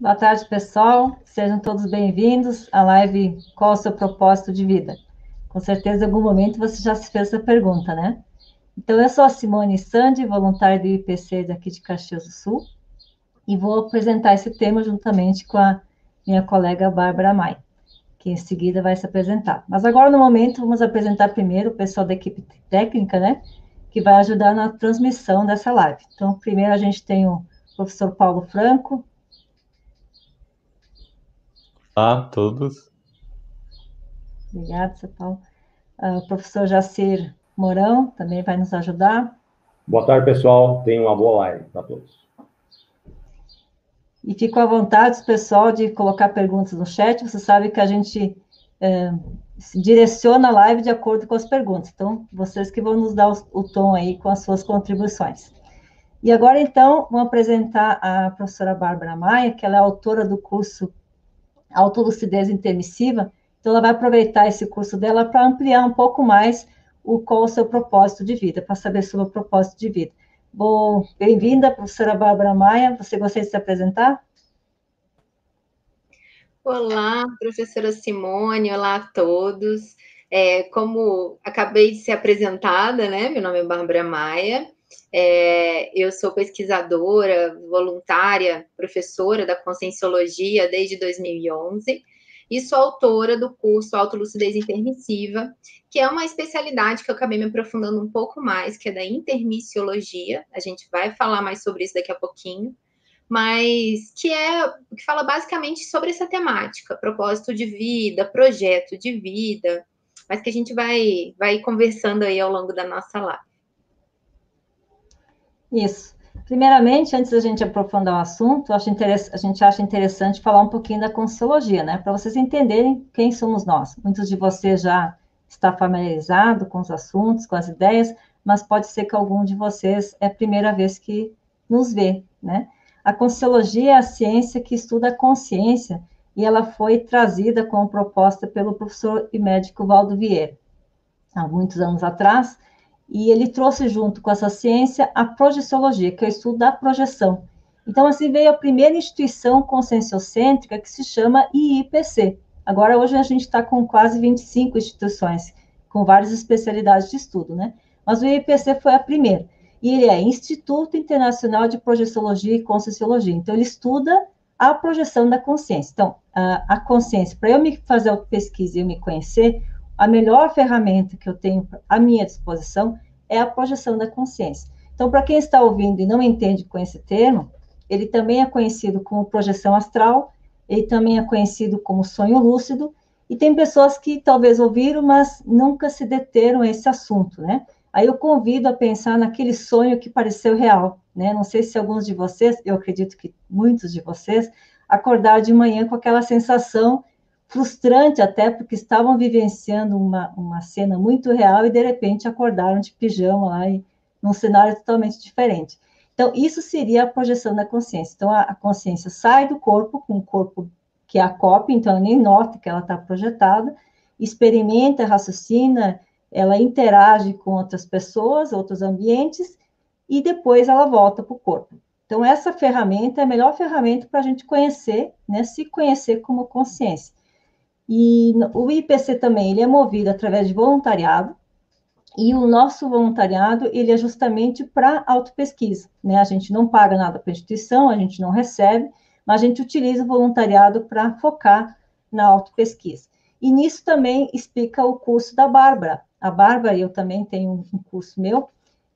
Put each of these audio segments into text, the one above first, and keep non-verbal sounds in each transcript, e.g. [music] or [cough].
boa tarde, pessoal. Sejam todos bem-vindos à live Qual o seu propósito de vida? Com certeza, em algum momento você já se fez essa pergunta, né? Então, eu sou a Simone Sandi, voluntária do IPC daqui de Caxias do Sul, e vou apresentar esse tema juntamente com a minha colega Bárbara Mai, que em seguida vai se apresentar. Mas agora, no momento, vamos apresentar primeiro o pessoal da equipe técnica, né? Que vai ajudar na transmissão dessa live. Então, primeiro a gente tem o professor Paulo Franco. Olá a todos. Obrigada, seu Paulo. Uh, o professor Jacir Mourão também vai nos ajudar. Boa tarde, pessoal. Tenham uma boa live para todos. E fico à vontade, pessoal, de colocar perguntas no chat. Você sabe que a gente é, direciona a live de acordo com as perguntas. Então, vocês que vão nos dar o, o tom aí com as suas contribuições. E agora, então, vou apresentar a professora Bárbara Maia, que ela é autora do curso Autolucidez Intermissiva, então, ela vai aproveitar esse curso dela para ampliar um pouco mais o qual o seu propósito de vida, para saber sobre o propósito de vida. Bom, bem-vinda, professora Bárbara Maia. Você gostaria de se apresentar? Olá, professora Simone, olá a todos. É, como acabei de ser apresentada, né? Meu nome é Bárbara Maia. É, eu sou pesquisadora, voluntária, professora da Conscienciologia desde 2011 e sou autora do curso Autolucidez Intermissiva, que é uma especialidade que eu acabei me aprofundando um pouco mais, que é da intermissiologia. A gente vai falar mais sobre isso daqui a pouquinho, mas que é que fala basicamente sobre essa temática, propósito de vida, projeto de vida, mas que a gente vai vai conversando aí ao longo da nossa live. Isso. Primeiramente, antes da gente aprofundar o assunto, a gente acha interessante falar um pouquinho da Consciologia, né? Para vocês entenderem quem somos nós. Muitos de vocês já está familiarizado com os assuntos, com as ideias, mas pode ser que algum de vocês é a primeira vez que nos vê, né? A Consciologia é a ciência que estuda a consciência e ela foi trazida como proposta pelo professor e médico Valdo Vieira, há muitos anos atrás, e ele trouxe junto com essa ciência a projeciologia, que é o estudo da projeção. Então, assim veio a primeira instituição conscienciocêntrica que se chama IIPC. Agora, hoje a gente está com quase 25 instituições, com várias especialidades de estudo, né? Mas o IIPC foi a primeira. E ele é Instituto Internacional de Projeciologia e Conscienciologia. Então, ele estuda a projeção da consciência. Então, a, consciência, para eu me fazer a pesquisa e eu me conhecer, a melhor ferramenta que eu tenho à minha disposição é a projeção da consciência. Então, para quem está ouvindo e não entende com esse termo, ele também é conhecido como projeção astral, ele também é conhecido como sonho lúcido, e tem pessoas que talvez ouviram, mas nunca se deteram a esse assunto, né? Aí eu convido a pensar naquele sonho que pareceu real, né? Não sei se alguns de vocês, eu acredito que muitos de vocês, acordaram de manhã com aquela sensação frustrante até porque estavam vivenciando uma, uma cena muito real e de repente acordaram de pijama lá e num cenário totalmente diferente. Então, isso seria a projeção da consciência. Então, a, a consciência sai do corpo, com o corpo que é a cópia, então ela nem nota que ela está projetada, experimenta, raciocina, ela interage com outras pessoas, outros ambientes, e depois ela volta para o corpo. Então, essa ferramenta é a melhor ferramenta para a gente conhecer, né, se conhecer como consciência. E o IPC também, ele é movido através de voluntariado, e o nosso voluntariado, ele é justamente para autopesquisa, né? A gente não paga nada para a instituição, a gente não recebe, mas a gente utiliza o voluntariado para focar na autopesquisa. E nisso também explica o curso da Bárbara. A Bárbara, eu também tenho um curso meu,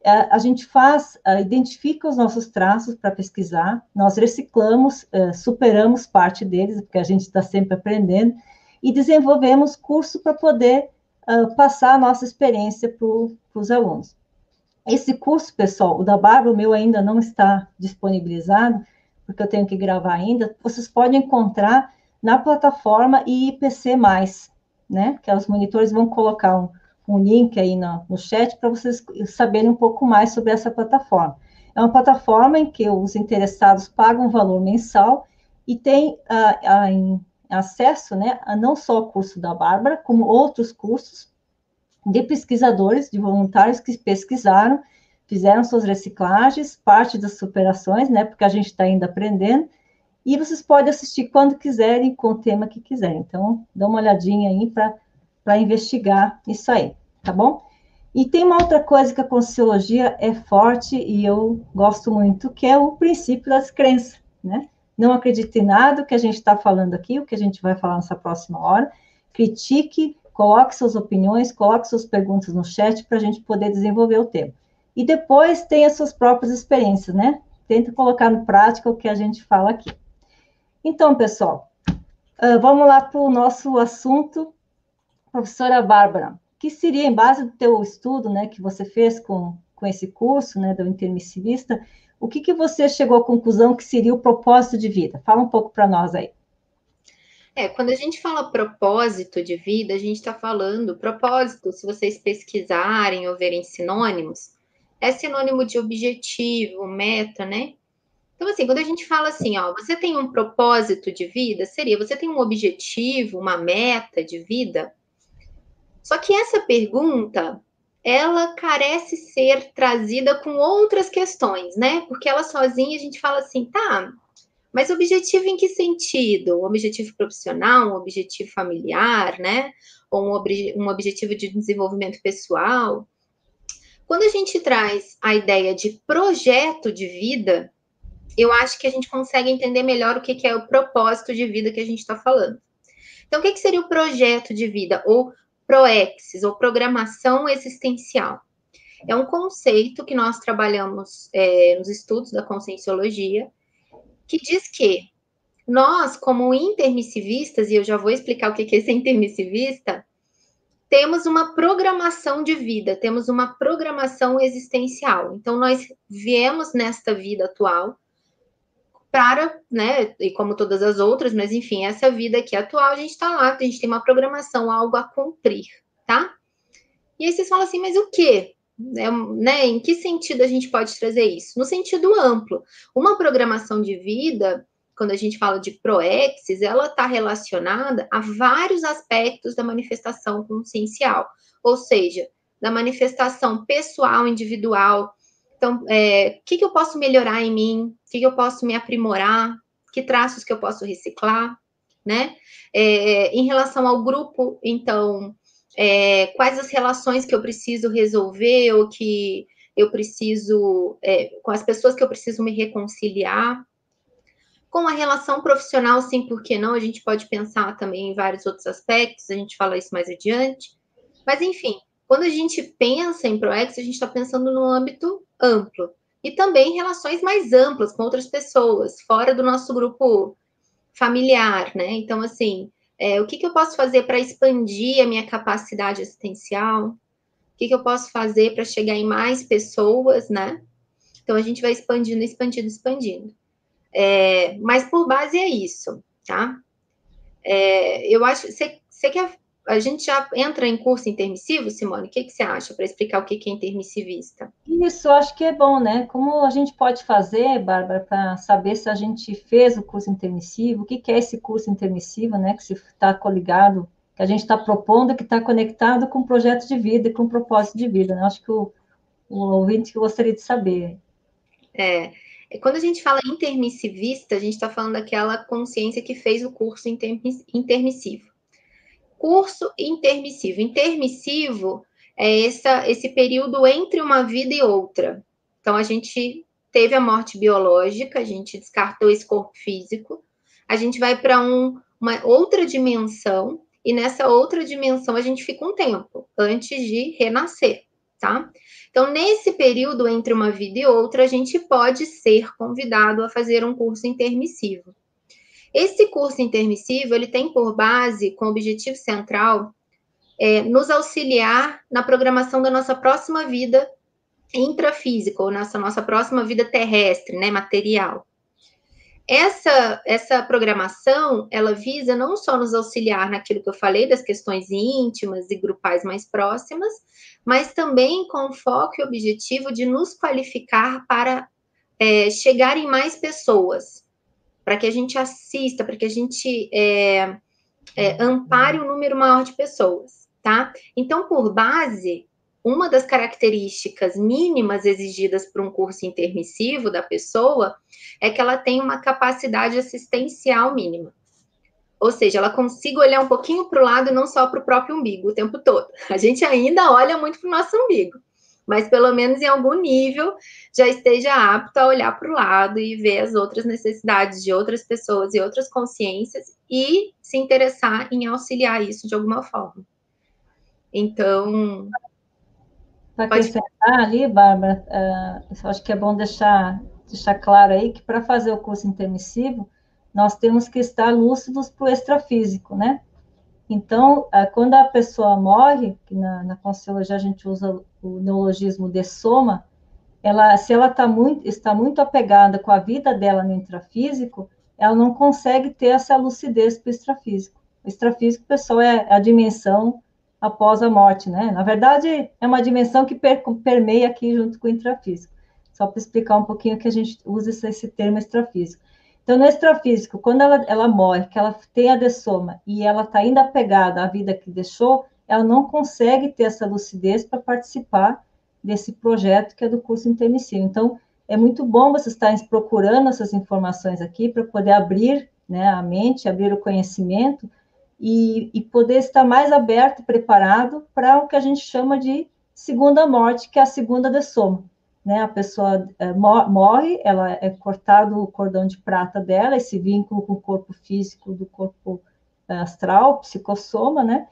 é, a gente faz, identifica os nossos traços para pesquisar, nós reciclamos, é, superamos parte deles, porque a gente está sempre aprendendo, e desenvolvemos curso para poder uh, passar a nossa experiência para os alunos. Esse curso, pessoal, o da Bárbara, o meu ainda não está disponibilizado, porque eu tenho que gravar ainda, vocês podem encontrar na plataforma IPC+, né, que os monitores vão colocar um, um link aí no, no chat para vocês saberem um pouco mais sobre essa plataforma. É uma plataforma em que os interessados pagam um valor mensal e tem uh, uh, acesso né, a não só o curso da Bárbara, como outros cursos de pesquisadores, de voluntários que pesquisaram, fizeram suas reciclagens, parte das superações, né, porque a gente está ainda aprendendo, E vocês podem assistir quando quiserem, com o tema que quiserem. Então, dá uma olhadinha aí para investigar isso aí, tá bom? E tem uma outra coisa que a Conscienciologia é forte e eu gosto muito, que é o princípio das crenças, né? Não acredite em nada que a gente está falando aqui, o que a gente vai falar nessa próxima hora. Critique, coloque suas opiniões, coloque suas perguntas no chat para a gente poder desenvolver o tema. E depois tenha suas próprias experiências, né? Tenta colocar no prática o que a gente fala aqui. Então, pessoal, uh, vamos lá para o nosso assunto, professora Bárbara, que seria, em base do teu estudo, né, que você fez com, com esse curso, né, do intermissivista, o que, que você chegou à conclusão que seria o propósito de vida? Fala um pouco para nós aí. É, quando a gente fala propósito de vida, a gente está falando propósito, se vocês pesquisarem ou verem sinônimos, é sinônimo de objetivo, meta, né? Então, assim, quando a gente fala assim, ó, você tem um propósito de vida, seria você tem um objetivo, uma meta de vida. Só que essa pergunta, ela carece ser trazida com outras questões, né? Porque ela sozinha a gente fala assim, tá, mas objetivo em que sentido? Um objetivo profissional, um objetivo familiar, né? Ou um, ob um objetivo de desenvolvimento pessoal? Quando a gente traz a ideia de projeto de vida, eu acho que a gente consegue entender melhor o que, que é o propósito de vida que a gente está falando. Então, o que, que seria o projeto de vida, ou ProExis, ou programação existencial? É um conceito que nós trabalhamos é, nos estudos da conscienciologia, que diz que nós, como intermissivistas, e eu já vou explicar o que é ser intermissivista, temos uma programação de vida, temos uma programação existencial. Então, nós viemos nesta vida atual para, né, e como todas as outras, mas enfim, essa vida aqui atual, a gente está lá, a gente tem uma programação, algo a cumprir, tá? E aí vocês falam assim, mas o quê? É, né, em que sentido a gente pode trazer isso? No sentido amplo. Uma programação de vida, quando a gente fala de proexis, ela está relacionada a vários aspectos da manifestação consciencial, ou seja, da manifestação pessoal, individual, então, é, o que, que eu posso melhorar em mim? O que, que eu posso me aprimorar? Que traços que eu posso reciclar? Né? É, em relação ao grupo, então, é, quais as relações que eu preciso resolver ou que eu preciso, é, com as pessoas que eu preciso me reconciliar. Com a relação profissional, sim, por que não? A gente pode pensar também em vários outros aspectos, a gente fala isso mais adiante. Mas, enfim, quando a gente pensa em ProEx, a gente está pensando no âmbito amplo. E também relações mais amplas com outras pessoas, fora do nosso grupo familiar, né? Então, assim, é, o que, que eu posso fazer para expandir a minha capacidade assistencial? O que, que eu posso fazer para chegar em mais pessoas, né? Então, a gente vai expandindo, expandindo, expandindo. É, mas por base é isso, tá? É, eu acho. Você quer a gente já entra em curso intermissivo, Simone? O que, que você acha para explicar o que, que é intermissivista? Isso, acho que é bom, né? Como a gente pode fazer, Bárbara, para saber se a gente fez o curso intermissivo, o que, que é esse curso intermissivo, né? Que se está coligado, que a gente está propondo, que está conectado com o projeto de vida e com o propósito de vida, né? Acho que o, o ouvinte gostaria de saber. É, quando a gente fala intermissivista, a gente está falando daquela consciência que fez o curso intermissivo curso intermissivo. Intermissivo é essa, esse período entre uma vida e outra. Então, a gente teve a morte biológica, a gente descartou esse corpo físico, a gente vai para um, uma outra dimensão, e nessa outra dimensão a gente fica um tempo antes de renascer, tá? Então, nesse período entre uma vida e outra, a gente pode ser convidado a fazer um curso intermissivo. Esse curso intermissivo, ele tem por base, com objetivo central, é, nos auxiliar na programação da nossa próxima vida intrafísica, ou nossa, nossa próxima vida terrestre, né, material. Essa, essa programação, ela visa não só nos auxiliar naquilo que eu falei, das questões íntimas e grupais mais próximas, mas também com foco e objetivo de nos qualificar para é, chegar em mais pessoas, para que a gente assista, para que a gente é, é, ampare um número maior de pessoas, tá? Então, por base, uma das características mínimas exigidas para um curso intermissivo da pessoa é que ela tem uma capacidade assistencial mínima. Ou seja, ela consiga olhar um pouquinho para o lado e não só para o próprio umbigo o tempo todo. A gente ainda olha muito para o nosso umbigo, mas pelo menos em algum nível já esteja apto a olhar para o lado e ver as outras necessidades de outras pessoas e outras consciências e se interessar em auxiliar isso de alguma forma. Então. Para acrescentar ali, Bárbara, uh, acho que é bom deixar, deixar claro aí que para fazer o curso intermissivo, nós temos que estar lúcidos para o extrafísico, né? Então, uh, quando a pessoa morre, na, na Consciologia a gente usa o neologismo de soma, ela, se ela tá muito, está muito apegada com a vida dela no intrafísico, ela não consegue ter essa lucidez para o extrafísico. O extrafísico, pessoal, é a dimensão após a morte, né? Na verdade, é uma dimensão que per, permeia aqui junto com o intrafísico. Só para explicar um pouquinho que a gente usa esse, esse termo extrafísico. Então, no extrafísico, quando ela, ela morre, que ela tem a dessoma e ela está ainda apegada à vida que deixou, ela não consegue ter essa lucidez para participar desse projeto que é do curso intermissivo. Então, é muito bom vocês estarem procurando essas informações aqui para poder abrir né, a mente, abrir o conhecimento e, e poder estar mais aberto, preparado para o que a gente chama de segunda morte, que é a segunda de soma. Né, a pessoa é, morre, ela é cortado o cordão de prata dela, esse vínculo com o corpo físico do corpo é, astral, psicossoma, né?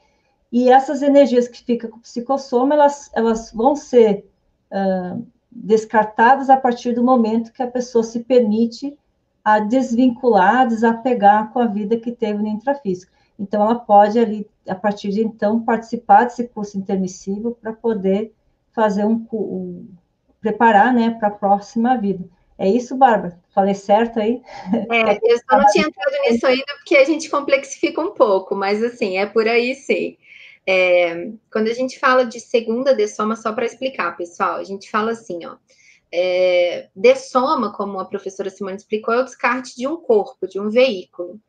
E essas energias que ficam com o psicossoma, elas, elas vão ser uh, descartadas a partir do momento que a pessoa se permite a desvincular, desapegar com a vida que teve no intrafísico. Então, ela pode ali, a partir de então, participar desse curso intermissivo para poder fazer um, um preparar, né, para a próxima vida. É isso, Bárbara? Falei certo aí? É, eu só não tinha entrado nisso ainda porque a gente complexifica um pouco, mas assim, é por aí sim. É, quando a gente fala de segunda dessoma, só para explicar, pessoal, a gente fala assim, ó. É, dessoma, como a professora Simone explicou, é o descarte de um corpo, de um veículo.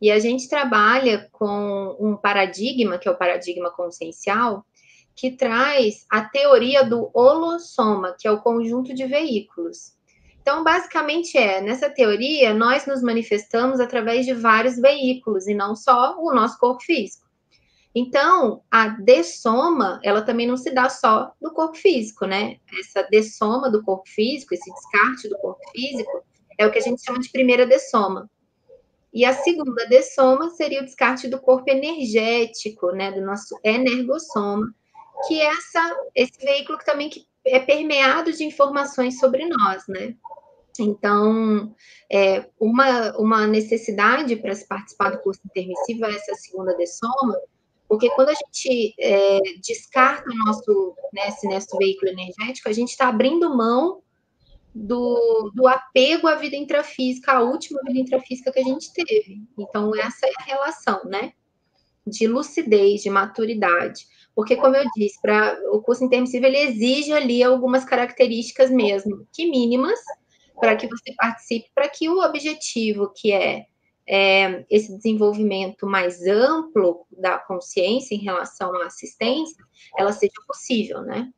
E a gente trabalha com um paradigma, que é o paradigma consciencial, que traz a teoria do holossoma, que é o conjunto de veículos. Então, basicamente é, nessa teoria, nós nos manifestamos através de vários veículos, e não só o nosso corpo físico. Então, a dessoma, ela também não se dá só no corpo físico, né? Essa dessoma do corpo físico, esse descarte do corpo físico, é o que a gente chama de primeira dessoma. E a segunda dessoma seria o descarte do corpo energético, né? Do nosso energossoma, que é essa, esse veículo que também que é permeado de informações sobre nós, né? Então, é, uma, uma necessidade para se participar do curso intermissivo é essa segunda dessoma, porque quando a gente é, descarta o nosso, né, esse nosso veículo energético, a gente está abrindo mão do, do apego à vida intrafísica, à última vida intrafísica que a gente teve. Então, essa é a relação, né? De lucidez, de maturidade. Porque, como eu disse, para o curso intermissivo, ele exige ali algumas características mesmo, que mínimas, para que você participe, para que o objetivo, que é é, esse desenvolvimento mais amplo da consciência em relação à assistência, ela seja possível, né?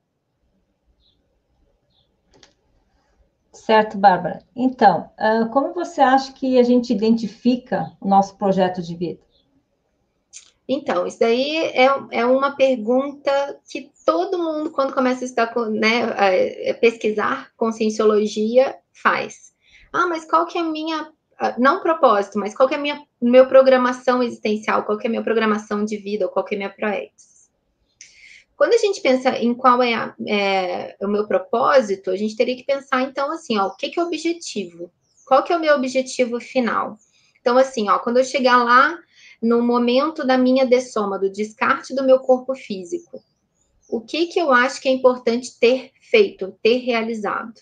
Certo, Bárbara. Então, ah, como você acha que a gente identifica o nosso projeto de vida? Então, isso daí é, é uma pergunta que todo mundo, quando começa a estudar, né, a pesquisar conscienciologia, faz. Ah, mas qual que é a minha ah, não propósito, mas qual que é a minha meu programação existencial, qual que é a minha programação de vida, qual que é a minha proex. Quando a gente pensa em qual é, a, é, o meu propósito, a gente teria que pensar, então, assim, ó, o que, que é o objetivo? Qual que é o meu objetivo final? Então, assim, ó, quando eu chegar lá no momento da minha dessoma, do descarte do meu corpo físico, o que que eu acho que é importante ter feito, ter realizado?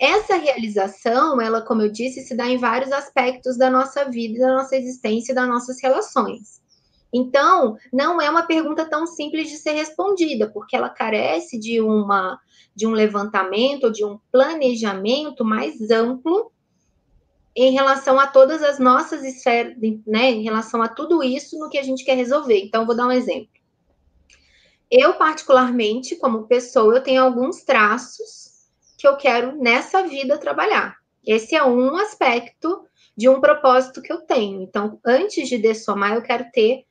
Essa realização, ela, como eu disse, se dá em vários aspectos da nossa vida, da nossa existência, das nossas relações. Então, não é uma pergunta tão simples de ser respondida, porque ela carece de uma de um levantamento, de um planejamento mais amplo em relação a todas as nossas esferas, né, em relação a tudo isso no que a gente quer resolver. Então, vou dar um exemplo. eu, particularmente, como pessoa, eu tenho alguns traços que eu quero nessa vida trabalhar. Esse é um aspecto de um propósito que eu tenho. Então, antes de dessomar, eu quero ter,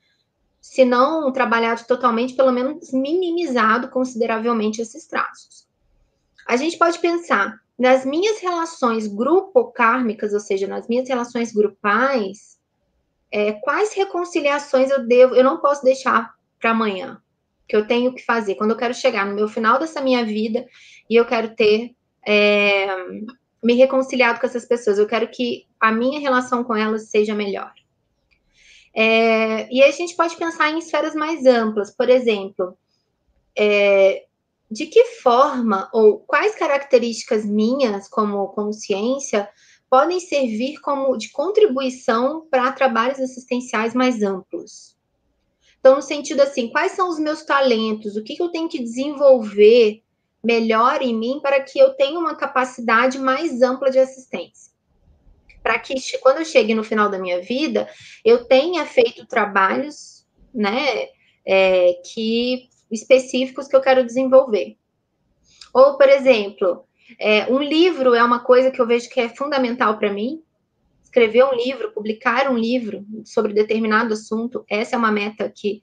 se não trabalhado totalmente, pelo menos minimizado consideravelmente esses traços. A gente pode pensar nas minhas relações grupo-kármicas, ou seja, nas minhas relações grupais, é, quais reconciliações eu devo, eu não posso deixar para amanhã, que eu tenho que fazer. Quando eu quero chegar no meu final dessa minha vida e eu quero ter é, me reconciliado com essas pessoas, eu quero que a minha relação com elas seja melhor. É, e a gente pode pensar em esferas mais amplas, por exemplo, é, de que forma ou quais características minhas como consciência podem servir como de contribuição para trabalhos assistenciais mais amplos. Então, no sentido assim, quais são os meus talentos? O que, que eu tenho que desenvolver melhor em mim para que eu tenha uma capacidade mais ampla de assistência? Para que quando eu chegue no final da minha vida, eu tenha feito trabalhos, né, é, que específicos que eu quero desenvolver. Ou, por exemplo, é, um livro é uma coisa que eu vejo que é fundamental para mim. Escrever um livro, publicar um livro sobre determinado assunto, essa é uma meta que,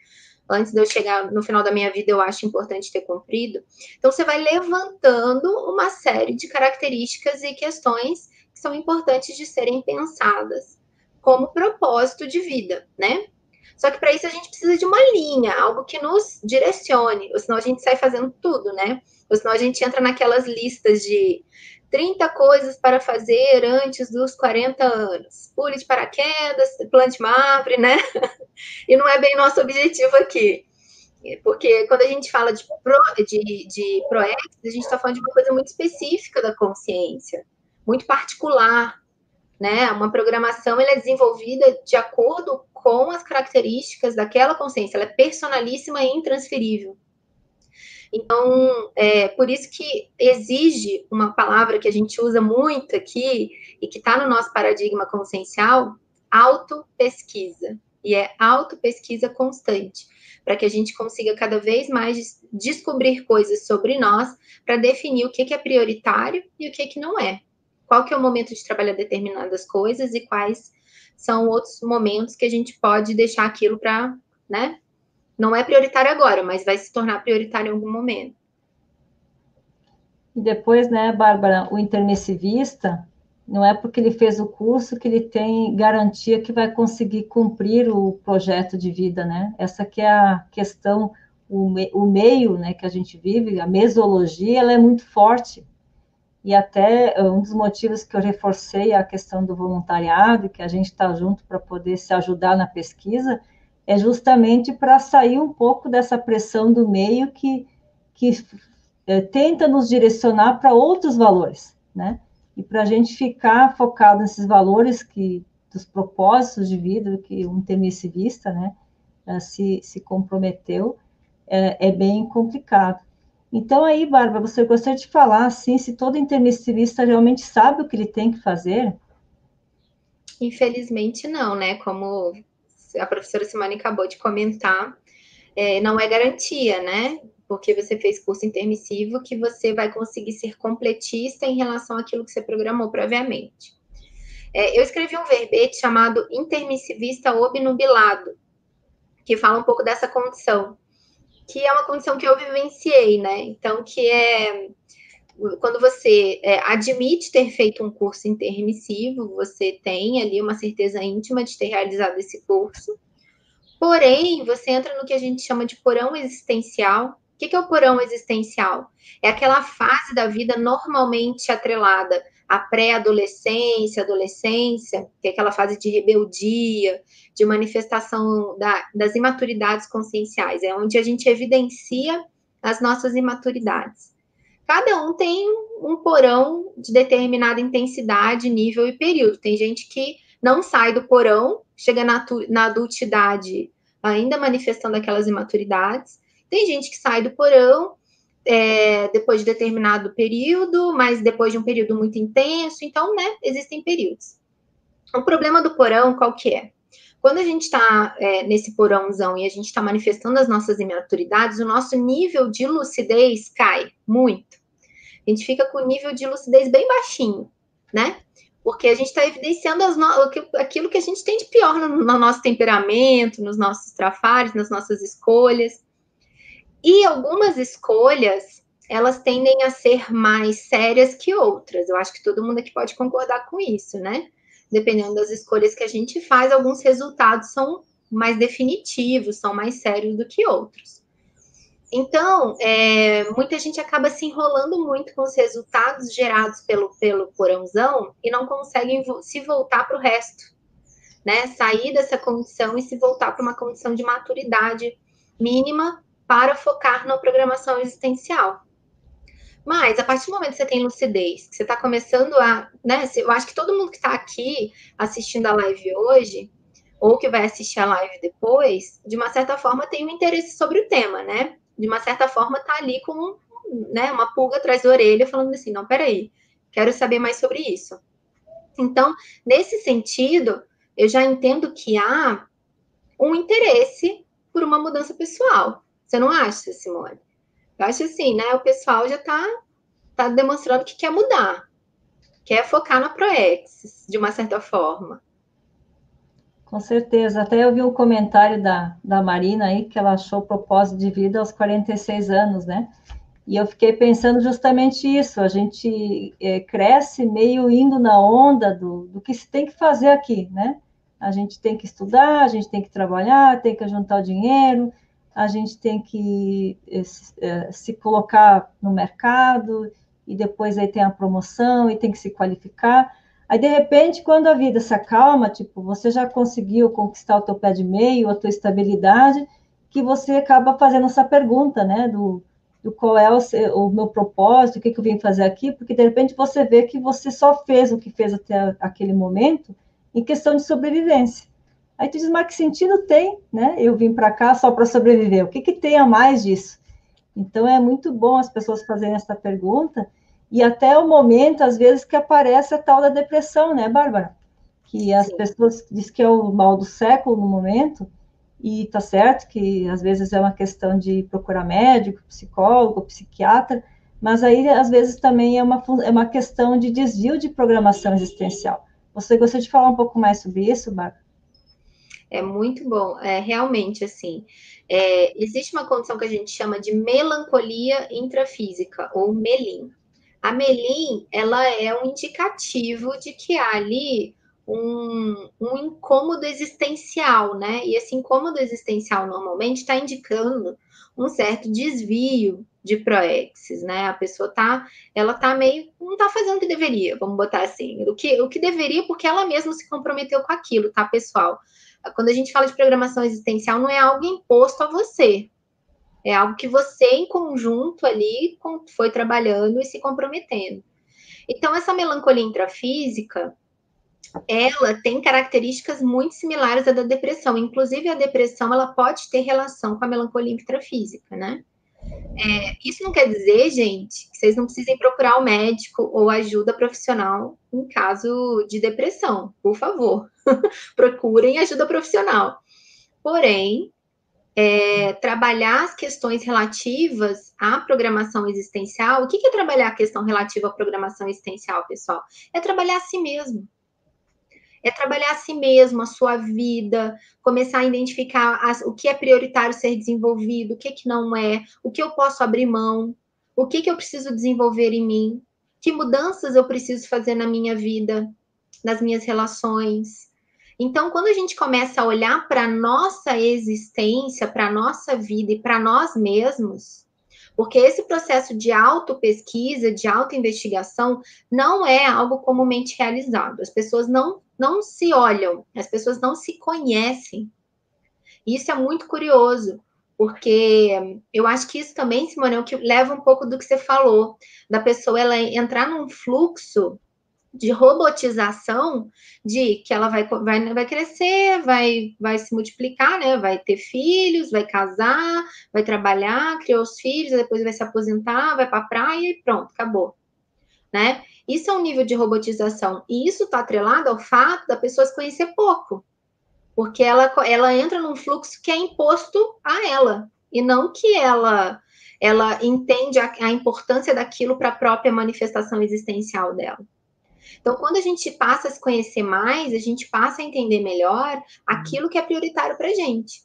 antes de eu chegar no final da minha vida, eu acho importante ter cumprido. Então, você vai levantando uma série de características e questões que são importantes de serem pensadas como propósito de vida, né? Só que para isso a gente precisa de uma linha, algo que nos direcione, ou senão a gente sai fazendo tudo, né? Ou senão a gente entra naquelas listas de 30 coisas para fazer antes dos 40 anos. Pule de paraquedas, plante uma árvore, né? [laughs] E não é bem nosso objetivo aqui. Porque quando a gente fala de, pro, de, de proex, a gente está falando de uma coisa muito específica da consciência, muito particular, né? Uma programação ela é desenvolvida de acordo com as características daquela consciência, ela é personalíssima e intransferível. Então, é por isso que exige uma palavra que a gente usa muito aqui e que está no nosso paradigma consciencial, autopesquisa. E é autopesquisa constante, para que a gente consiga cada vez mais descobrir coisas sobre nós, para definir o que, que é prioritário e o que, que não é. Qual que é o momento de trabalhar determinadas coisas e quais são outros momentos que a gente pode deixar aquilo para, né? Não é prioritário agora, mas vai se tornar prioritário em algum momento. E depois, né, Bárbara, o intermissivista, não é porque ele fez o curso que ele tem garantia que vai conseguir cumprir o projeto de vida, né? Essa que é a questão, o, me, o meio, né, que a gente vive, a mesologia, ela é muito forte e até eh, um dos motivos que eu reforcei a questão do voluntariado, que a gente está junto para poder se ajudar na pesquisa, é justamente para sair um pouco dessa pressão do meio que, que é, tenta nos direcionar para outros valores, né? E para a gente ficar focado nesses valores que dos propósitos de vida que um intermissivista, né, eh, se, se comprometeu, é, é bem complicado. Então, aí, Bárbara, você gostaria de falar, assim, se todo intermissivista realmente sabe o que ele tem que fazer? Infelizmente, não, né? Como a professora Simone acabou de comentar, é, não é garantia, né? Porque você fez curso intermissivo que você vai conseguir ser completista em relação àquilo que você programou previamente. É, eu escrevi um verbete chamado intermissivista obnubilado, que fala um pouco dessa condição que é uma condição que eu vivenciei, né? Então, que é quando você é, admite ter feito um curso intermissivo, você tem ali uma certeza íntima de ter realizado esse curso. Porém, você entra no que a gente chama de porão existencial. O que é o porão existencial? É aquela fase da vida normalmente atrelada à pré-adolescência, adolescência, que é aquela fase de rebeldia, de manifestação da, das imaturidades conscienciais, é onde a gente evidencia as nossas imaturidades. Cada um tem um porão de determinada intensidade, nível e período. Tem gente que não sai do porão, chega na, na adultidade ainda manifestando aquelas imaturidades. Tem gente que sai do porão é, depois de determinado período, mas depois de um período muito intenso. Então, né, existem períodos. O problema do porão, qual que é? Quando a gente está é, nesse porãozão e a gente está manifestando as nossas imaturidades, o nosso nível de lucidez cai muito. A gente fica com o nível de lucidez bem baixinho, né? Porque a gente está evidenciando no... aquilo que a gente tem de pior no, no nosso temperamento, nos nossos trafares, nas nossas escolhas. E algumas escolhas, elas tendem a ser mais sérias que outras. Eu acho que todo mundo aqui pode concordar com isso, né? dependendo das escolhas que a gente faz, alguns resultados são mais definitivos, são mais sérios do que outros. Então, é, muita gente acaba se enrolando muito com os resultados gerados pelo, pelo porãozão e não conseguem se voltar para o resto, né? Sair dessa condição e se voltar para uma condição de maturidade mínima para focar na programação existencial. Mas a partir do momento que você tem lucidez, que você está começando a. Né, eu acho que todo mundo que está aqui assistindo a live hoje, ou que vai assistir a live depois, de uma certa forma tem um interesse sobre o tema, né? De uma certa forma está ali com né, uma pulga atrás da orelha, falando assim: não, peraí, quero saber mais sobre isso. Então, nesse sentido, eu já entendo que há um interesse por uma mudança pessoal. Você não acha, Simone? Eu acho assim, né? O pessoal já está tá demonstrando que quer mudar, quer focar na ProEx, de uma certa forma. Com certeza. Até eu vi um comentário da, da Marina aí, que ela achou o propósito de vida aos 46 anos, né? E eu fiquei pensando justamente isso. A gente é, cresce meio indo na onda do, do que se tem que fazer aqui, né? A gente tem que estudar, a gente tem que trabalhar, tem que juntar o dinheiro, a gente tem que é, se colocar no mercado e depois aí tem a promoção e tem que se qualificar. Aí, de repente, quando a vida se acalma, tipo, você já conseguiu conquistar o teu pé de meio, a tua estabilidade, que você acaba fazendo essa pergunta, né, do, do qual é o, seu, o, meu propósito, o que, que eu vim fazer aqui, porque, de repente, você vê que você só fez o que fez até aquele momento em questão de sobrevivência. Aí tu diz, mas que sentido tem, né? Eu vim para cá só para sobreviver. O que, que tem a mais disso? Então é muito bom as pessoas fazerem essa pergunta e até o momento, às vezes, que aparece a tal da depressão, né, Bárbara? Que as Sim. pessoas dizem que é o mal do século no momento, e tá certo que às vezes é uma questão de procurar médico, psicólogo, psiquiatra, mas aí às vezes também é uma, é uma questão de desvio de programação existencial. Você gostaria de falar um pouco mais sobre isso, Bárbara? É muito bom. É realmente assim. É, existe uma condição que a gente chama de melancolia intrafísica, ou melim. A melim, ela é um indicativo de que há ali um, um incômodo existencial, né? E esse incômodo existencial normalmente está indicando um certo desvio de proexes, né? A pessoa tá, ela tá meio, não tá fazendo o que deveria, vamos botar assim, o que, o que deveria porque ela mesma se comprometeu com aquilo, tá, pessoal? Quando a gente fala de programação existencial, não é algo imposto a você. É algo que você, em conjunto ali, foi trabalhando e se comprometendo. Então, essa melancolia intrafísica, ela tem características muito similares à da depressão. Inclusive, a depressão, ela pode ter relação com a melancolia intrafísica, né? É, isso não quer dizer, gente, que vocês não precisem procurar o um médico ou ajuda profissional em caso de depressão, por favor. [laughs] Procurem ajuda profissional. Porém, é, trabalhar as questões relativas à programação existencial. O que é trabalhar a questão relativa à programação existencial, pessoal? É trabalhar a si mesmo é trabalhar a si mesmo, a sua vida, começar a identificar as, o que é prioritário ser desenvolvido, o que, que não é, o que eu posso abrir mão, o que, que eu preciso desenvolver em mim, que mudanças eu preciso fazer na minha vida, nas minhas relações. Então, quando a gente começa a olhar para nossa existência, para nossa vida e para nós mesmos, porque esse processo de auto-pesquisa, de auto-investigação, não é algo comumente realizado. As pessoas não não se olham, as pessoas não se conhecem. Isso é muito curioso, porque eu acho que isso também, Simone, é o que leva um pouco do que você falou, da pessoa ela entrar num fluxo de robotização, de que ela vai, vai, vai crescer, vai, vai se multiplicar, né? Vai ter filhos, vai casar, vai trabalhar, criar os filhos, depois vai se aposentar, vai para a praia e pronto, acabou. Né? Isso é um nível de robotização. E isso está atrelado ao fato da pessoa se conhecer pouco. porque ela, ela entra num fluxo que é imposto a ela, e não que ela ela entende a, a importância daquilo para a própria manifestação existencial dela. Então, quando a gente passa a se conhecer mais, a gente passa a entender melhor aquilo que é prioritário para a gente,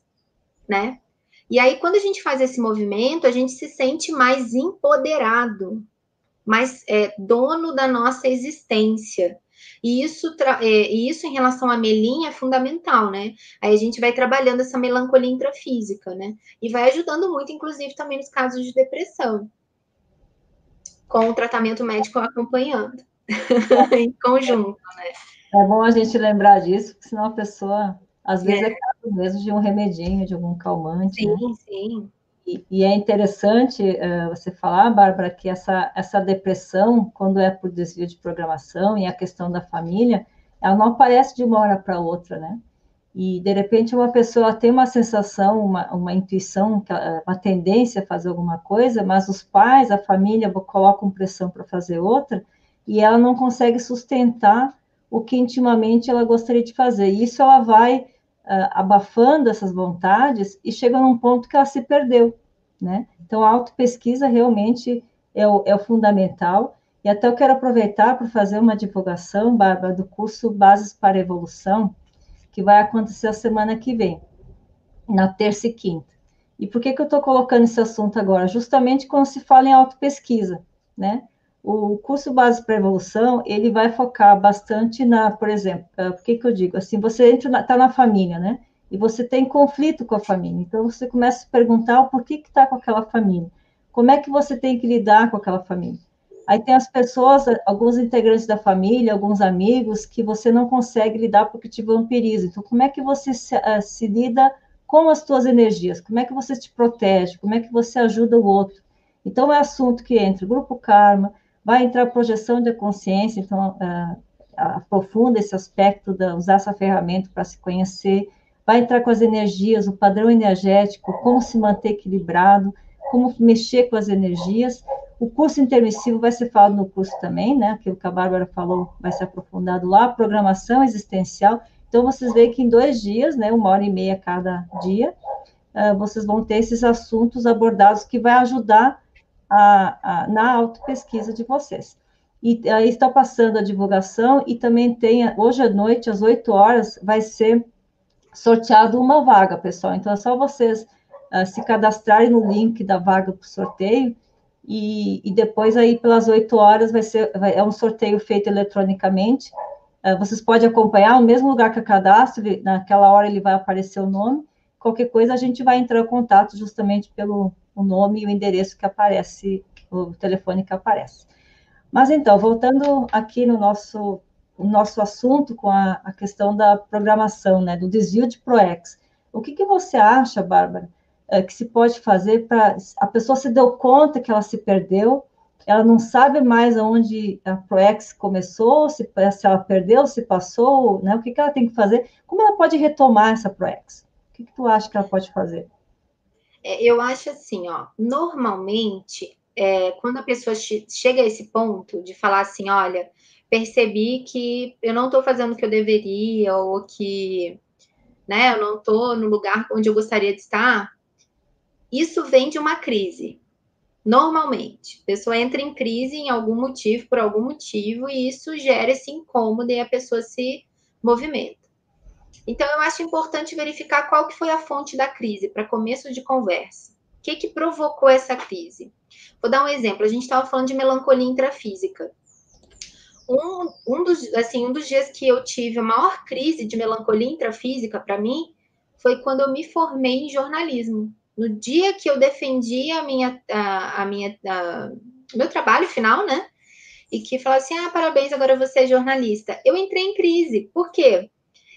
né? E aí, quando a gente faz esse movimento, a gente se sente mais empoderado, mais é, dono da nossa existência. E isso, é, isso em relação à melinha é fundamental, né? Aí a gente vai trabalhando essa melancolia intrafísica, né? E vai ajudando muito, inclusive, também nos casos de depressão, com o tratamento médico acompanhando, [laughs] em conjunto, né? É bom a gente lembrar disso, porque senão a pessoa, às vezes, é, é caso mesmo de um remedinho, de algum calmante. Sim, né? sim. E, é interessante uh, você falar, Bárbara, que essa, essa depressão, quando é por desvio de programação e a questão da família, ela não aparece de uma hora para outra, né? E, de repente, uma pessoa tem uma sensação, uma, uma intuição, uma tendência a fazer alguma coisa, mas os pais, a família colocam pressão para fazer outra, e ela não consegue sustentar o que intimamente ela gostaria de fazer. E isso ela vai uh, abafando essas vontades e chega num ponto que ela se perdeu, né? Então, a autopesquisa realmente é o, é o fundamental. E até eu quero aproveitar para fazer uma divulgação, Bárbara, do curso Bases para Evolução, que vai acontecer a semana que vem, na terça e quinta. E por que, que eu estou colocando esse assunto agora? Justamente quando se fala em autopesquisa, né? O curso Base para Evolução, ele vai focar bastante na, por exemplo, por que que eu digo? Assim, você entra, na, tá na família, né? E você tem conflito com a família. Então, você começa a perguntar o porquê que está com aquela família. Como é que você tem que lidar com aquela família? Aí tem as pessoas, alguns integrantes da família, alguns amigos, que você não consegue lidar porque te vampiriza. Então, como é que você se, uh, se lida com as suas energias? Como é que você te protege? Como é que você ajuda o outro? Então, é assunto que entra grupo karma, vai entrar projeção de consciência, então uh, aprofunda esse aspecto de usar essa ferramenta para se conhecer, vai entrar com as energias, o padrão energético, como se manter equilibrado, como mexer com as energias. O curso intermissivo vai ser falado no curso também, né? Aquilo que a Bárbara falou vai ser aprofundado lá, programação existencial. Então, vocês veem que em dois dias, né, uma hora e meia cada dia, uh, vocês vão ter esses assuntos abordados que vai ajudar a, a, na autopesquisa de vocês. E aí está passando a divulgação e também tem, hoje à noite, às 8 horas, vai ser sorteado uma vaga, pessoal. Então é só vocês uh, se cadastrarem no link da vaga para o sorteio e, e, depois aí pelas 8 horas vai ser, vai, é um sorteio feito eletronicamente. Uh, vocês podem acompanhar o mesmo lugar que a cadastro, naquela hora ele vai aparecer o nome. Qualquer coisa a gente vai entrar em contato justamente pelo, o nome e o endereço que aparece, o telefone que aparece. Mas então, voltando aqui no nosso, o nosso assunto com a, a questão da programação, né, do desvio de ProEx. O que, que você acha, Bárbara, é, que se pode fazer para a pessoa se deu conta que ela se perdeu, ela não sabe mais aonde a ProEx começou, se, se ela perdeu, se passou, né? O que, que ela tem que fazer? Como ela pode retomar essa ProEx? O que, que tu acha que ela pode fazer? É, eu acho assim, ó, normalmente, é, quando a pessoa chega a esse ponto de falar assim, olha, percebi que eu não estou fazendo o que eu deveria, ou que né, eu não estou no lugar onde eu gostaria de estar, isso vem de uma crise. Normalmente, a pessoa entra em crise em algum motivo, por algum motivo, e isso gera esse incômodo e a pessoa se movimenta. Então, eu acho importante verificar qual que foi a fonte da crise, para começo de conversa. O que, que provocou essa crise? Vou dar um exemplo. A gente estava falando de melancolia intrafísica. Um, um, dos, assim, um dos dias que eu tive a maior crise de melancolia intrafísica para mim foi quando eu me formei em jornalismo. No dia que eu defendi a minha, a, a minha, a, meu trabalho final, né? E que falou assim: ah, parabéns, agora você é jornalista. Eu entrei em crise. Por quê?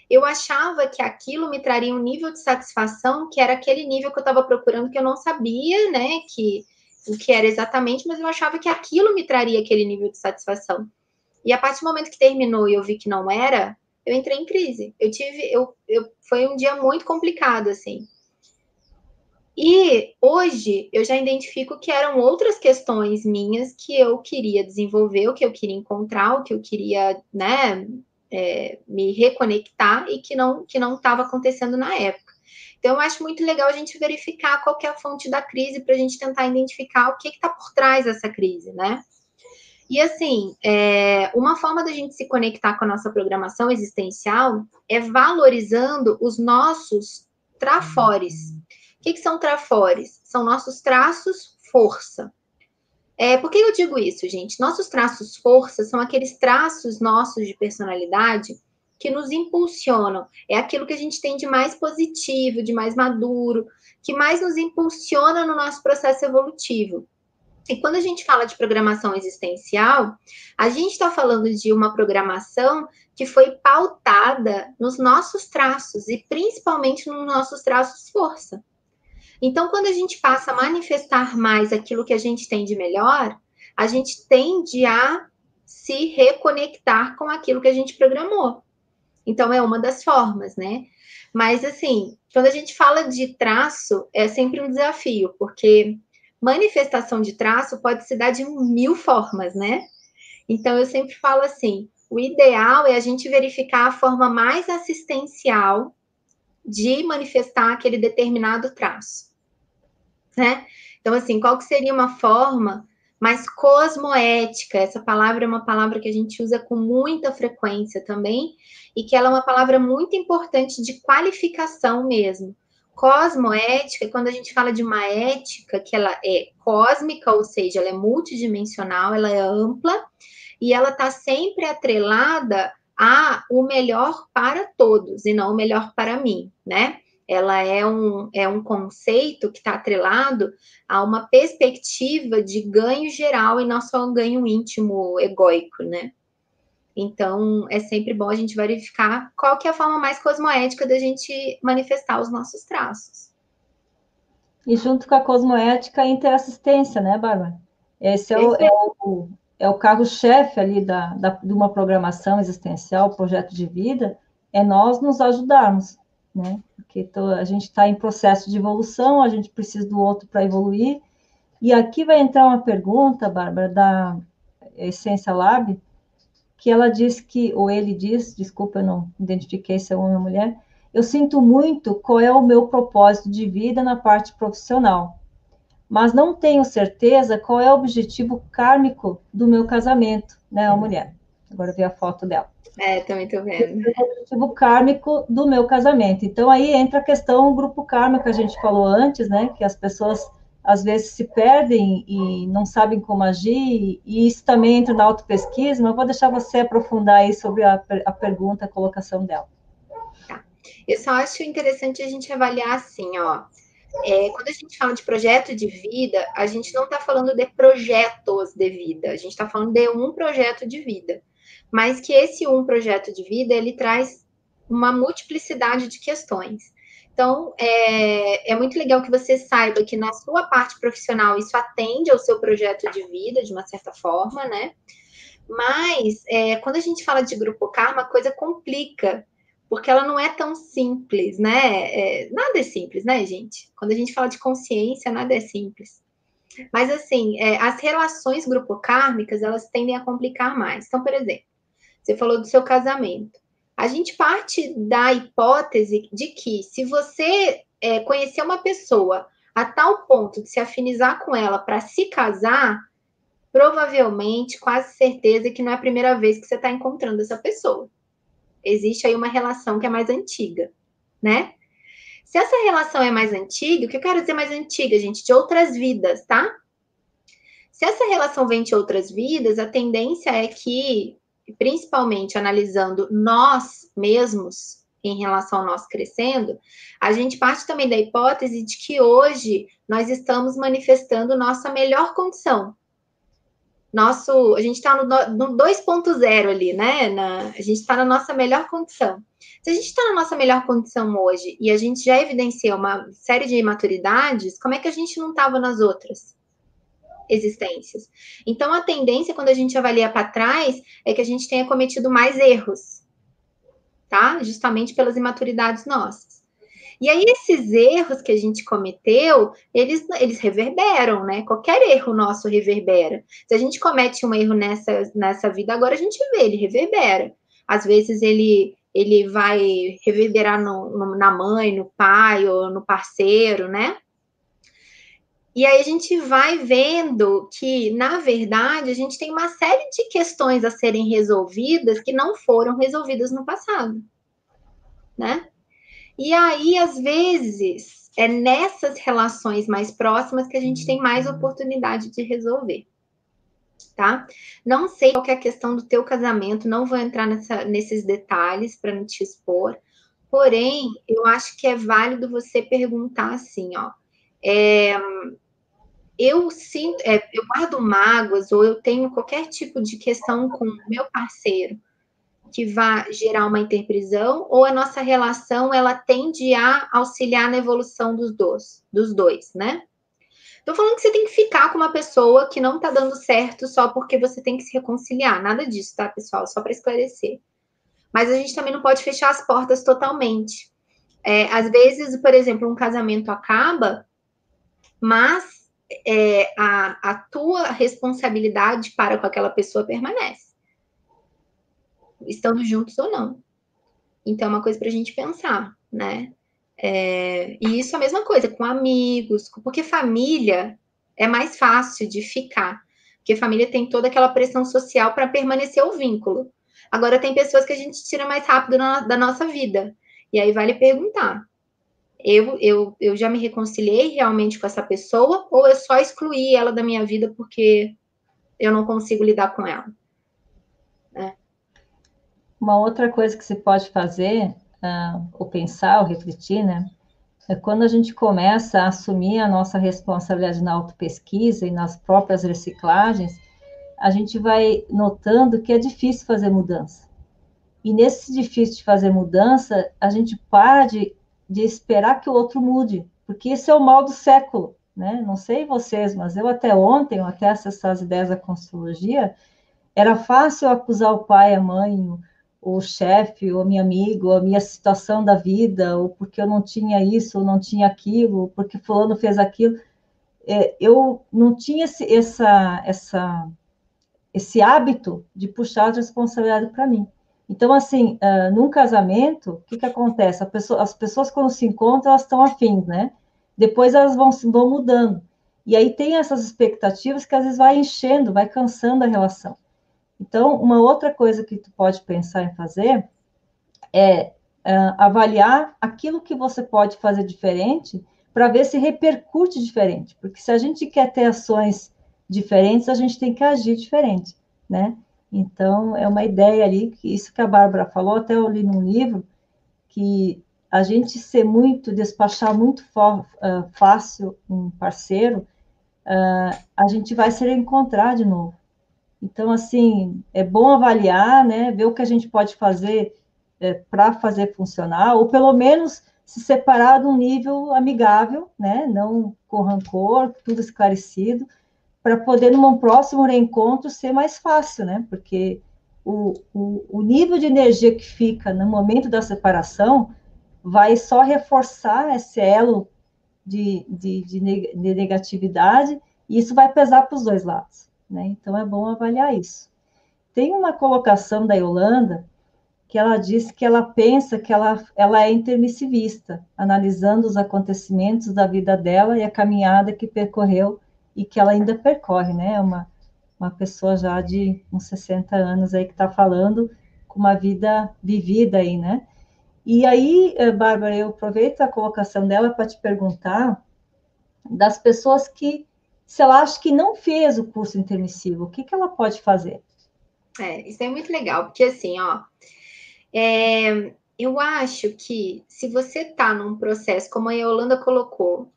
Eu achava que aquilo me traria um nível de satisfação que era aquele nível que eu estava procurando, que eu não sabia, né, que o que era exatamente, mas eu achava que aquilo me traria aquele nível de satisfação. E a partir do momento que terminou e eu vi que não era, eu entrei em crise. Eu tive, eu, eu foi um dia muito complicado assim. E hoje eu já identifico que eram outras questões minhas que eu queria desenvolver, o que eu queria encontrar, o que eu queria, né, é, me reconectar e que não que não estava acontecendo na época. Então, eu acho muito legal a gente verificar qual é a fonte da crise para a gente tentar identificar o que está por trás dessa crise, né? E assim, é, uma forma da gente se conectar com a nossa programação existencial é valorizando os nossos trafores. O que, que são trafores? São nossos traços força. É, por que eu digo isso, gente? Nossos traços força são aqueles traços nossos de personalidade que nos impulsionam. É aquilo que a gente tem de mais positivo, de mais maduro, que mais nos impulsiona no nosso processo evolutivo. E quando a gente fala de programação existencial, a gente está falando de uma programação que foi pautada nos nossos traços e principalmente nos nossos traços força. Então, quando a gente passa a manifestar mais aquilo que a gente tem de melhor, a gente tende a se reconectar com aquilo que a gente programou. Então, é uma das formas, né? Mas, assim, quando a gente fala de traço, é sempre um desafio, porque manifestação de traço pode se dar de mil formas, né? Então, eu sempre falo assim: o ideal é a gente verificar a forma mais assistencial de manifestar aquele determinado traço, né? Então, assim, qual que seria uma forma mais cosmoética? Essa palavra é uma palavra que a gente usa com muita frequência também, e que ela é uma palavra muito importante de qualificação mesmo. Cosmoética, quando a gente fala de uma ética que ela é cósmica, ou seja, ela é multidimensional, ela é ampla, e ela está sempre atrelada a o melhor para todos e não o melhor para mim, né? Ela é um, é um conceito que está atrelado a uma perspectiva de ganho geral e não só um ganho íntimo, egóico, né? Então, é sempre bom a gente verificar qual que é a forma mais cosmoética da gente manifestar os nossos traços. E junto com a cosmoética, a interassistência, né, Bárbara? Esse é o, é o, é o carro-chefe ali da, da, de uma programação existencial, projeto de vida, é nós nos ajudarmos, né? Porque tô, a gente está em processo de evolução, a gente precisa do outro para evoluir. E aqui vai entrar uma pergunta, Bárbara, da Essência Lab, que ela diz que, ou ele diz, desculpa, eu não identifiquei se é homem ou mulher, eu sinto muito qual é o meu propósito de vida na parte profissional, mas não tenho certeza qual é o objetivo kármico do meu casamento, né, a mulher. Agora vi a foto dela. É, também tô vendo. O objetivo kármico do meu casamento. Então aí entra a questão grupo karma que a gente falou antes, né, que as pessoas às vezes se perdem e não sabem como agir, e isso também entra na autopesquisa, mas vou deixar você aprofundar aí sobre a, a pergunta, a colocação dela. Tá. Eu só acho interessante a gente avaliar assim, ó. É, quando a gente fala de projeto de vida, a gente não está falando de projetos de vida, a gente está falando de um projeto de vida. Mas que esse um projeto de vida, ele traz uma multiplicidade de questões. Então, é, é muito legal que você saiba que na sua parte profissional isso atende ao seu projeto de vida, de uma certa forma, né? Mas, é, quando a gente fala de grupo karma, a coisa complica, porque ela não é tão simples, né? É, nada é simples, né, gente? Quando a gente fala de consciência, nada é simples. Mas, assim, é, as relações grupo kármicas, elas tendem a complicar mais. Então, por exemplo, você falou do seu casamento. A gente parte da hipótese de que se você é, conhecer uma pessoa a tal ponto de se afinizar com ela para se casar, provavelmente, quase certeza que não é a primeira vez que você está encontrando essa pessoa. Existe aí uma relação que é mais antiga, né? Se essa relação é mais antiga, o que eu quero dizer mais antiga, gente? De outras vidas, tá? Se essa relação vem de outras vidas, a tendência é que principalmente analisando nós mesmos em relação ao nosso crescendo, a gente parte também da hipótese de que hoje nós estamos manifestando nossa melhor condição. Nosso, a gente está no, no 2.0 ali, né? Na, a gente está na nossa melhor condição. Se a gente está na nossa melhor condição hoje e a gente já evidenciou uma série de imaturidades, como é que a gente não estava nas outras? existências. Então, a tendência, quando a gente avalia para trás, é que a gente tenha cometido mais erros, tá? Justamente pelas imaturidades nossas. E aí, esses erros que a gente cometeu, eles, eles reverberam, né? Qualquer erro nosso reverbera. Se a gente comete um erro nessa, nessa vida, agora a gente vê, ele reverbera. às vezes ele ele vai reverberar no, no, na mãe, no pai ou no parceiro, né? E aí a gente vai vendo que, na verdade, a gente tem uma série de questões a serem resolvidas que não foram resolvidas no passado, né? E aí, às vezes, é nessas relações mais próximas que a gente tem mais oportunidade de resolver tá? Não sei qual é a questão do teu casamento, não vou entrar nessa, nesses detalhes para não te expor. Porém, eu acho que é válido você perguntar assim, ó. É, eu sinto, é, eu guardo mágoas ou eu tenho qualquer tipo de questão com o meu parceiro que vá gerar uma interprisão ou a nossa relação ela tende a auxiliar na evolução dos dois, dos dois, né? Tô falando que você tem que ficar com uma pessoa que não tá dando certo só porque você tem que se reconciliar. Nada disso, tá, pessoal? Só para esclarecer. Mas a gente também não pode fechar as portas totalmente. É, às vezes, por exemplo, um casamento acaba, mas é, a, a tua responsabilidade para com aquela pessoa permanece. Estando juntos ou não. Então, é uma coisa para a gente pensar, né? É, e isso é a mesma coisa com amigos, porque família é mais fácil de ficar, porque família tem toda aquela pressão social para permanecer o vínculo. Agora tem pessoas que a gente tira mais rápido na, da nossa vida. E aí vale perguntar: eu, eu, eu já me reconciliei realmente com essa pessoa, ou eu só excluí ela da minha vida porque eu não consigo lidar com ela? Uma outra coisa que se pode fazer uh, ou pensar, ou refletir, né? É quando a gente começa a assumir a nossa responsabilidade na autopesquisa e nas próprias reciclagens, a gente vai notando que é difícil fazer mudança. E nesse difícil de fazer mudança, a gente para de, de esperar que o outro mude, porque esse é o mal do século, né? Não sei vocês, mas eu até ontem, até acessar as ideias da consulologia, era fácil acusar o pai, a mãe, o chefe, ou meu amigo, a minha situação da vida, ou porque eu não tinha isso, ou não tinha aquilo, porque fulano fez aquilo. É, eu não tinha esse, essa, essa, esse hábito de puxar a responsabilidade para mim. Então, assim, uh, num casamento, o que, que acontece? Pessoa, as pessoas, quando se encontram, elas estão afins, né? Depois elas vão, vão mudando. E aí tem essas expectativas que às vezes vai enchendo, vai cansando a relação. Então, uma outra coisa que tu pode pensar em fazer é uh, avaliar aquilo que você pode fazer diferente para ver se repercute diferente. Porque se a gente quer ter ações diferentes, a gente tem que agir diferente, né? Então, é uma ideia ali, que isso que a Bárbara falou, até eu li num livro, que a gente ser muito, despachar muito uh, fácil um parceiro, uh, a gente vai se encontrar de novo. Então, assim, é bom avaliar, né, ver o que a gente pode fazer é, para fazer funcionar, ou pelo menos se separar de um nível amigável, né, não com rancor, tudo esclarecido, para poder, num próximo reencontro, ser mais fácil, né, porque o, o, o nível de energia que fica no momento da separação vai só reforçar esse elo de, de, de negatividade, e isso vai pesar para os dois lados. Né? Então é bom avaliar isso. Tem uma colocação da Yolanda que ela diz que ela pensa que ela, ela é intermissivista, analisando os acontecimentos da vida dela e a caminhada que percorreu e que ela ainda percorre, né? É uma, uma pessoa já de uns 60 anos aí que está falando com uma vida vivida aí, né? E aí, eh, Bárbara, eu aproveito a colocação dela para te perguntar das pessoas que se ela acha que não fez o curso intermissivo, o que, que ela pode fazer? É, isso é muito legal, porque assim, ó, é, eu acho que se você está num processo, como a Yolanda colocou,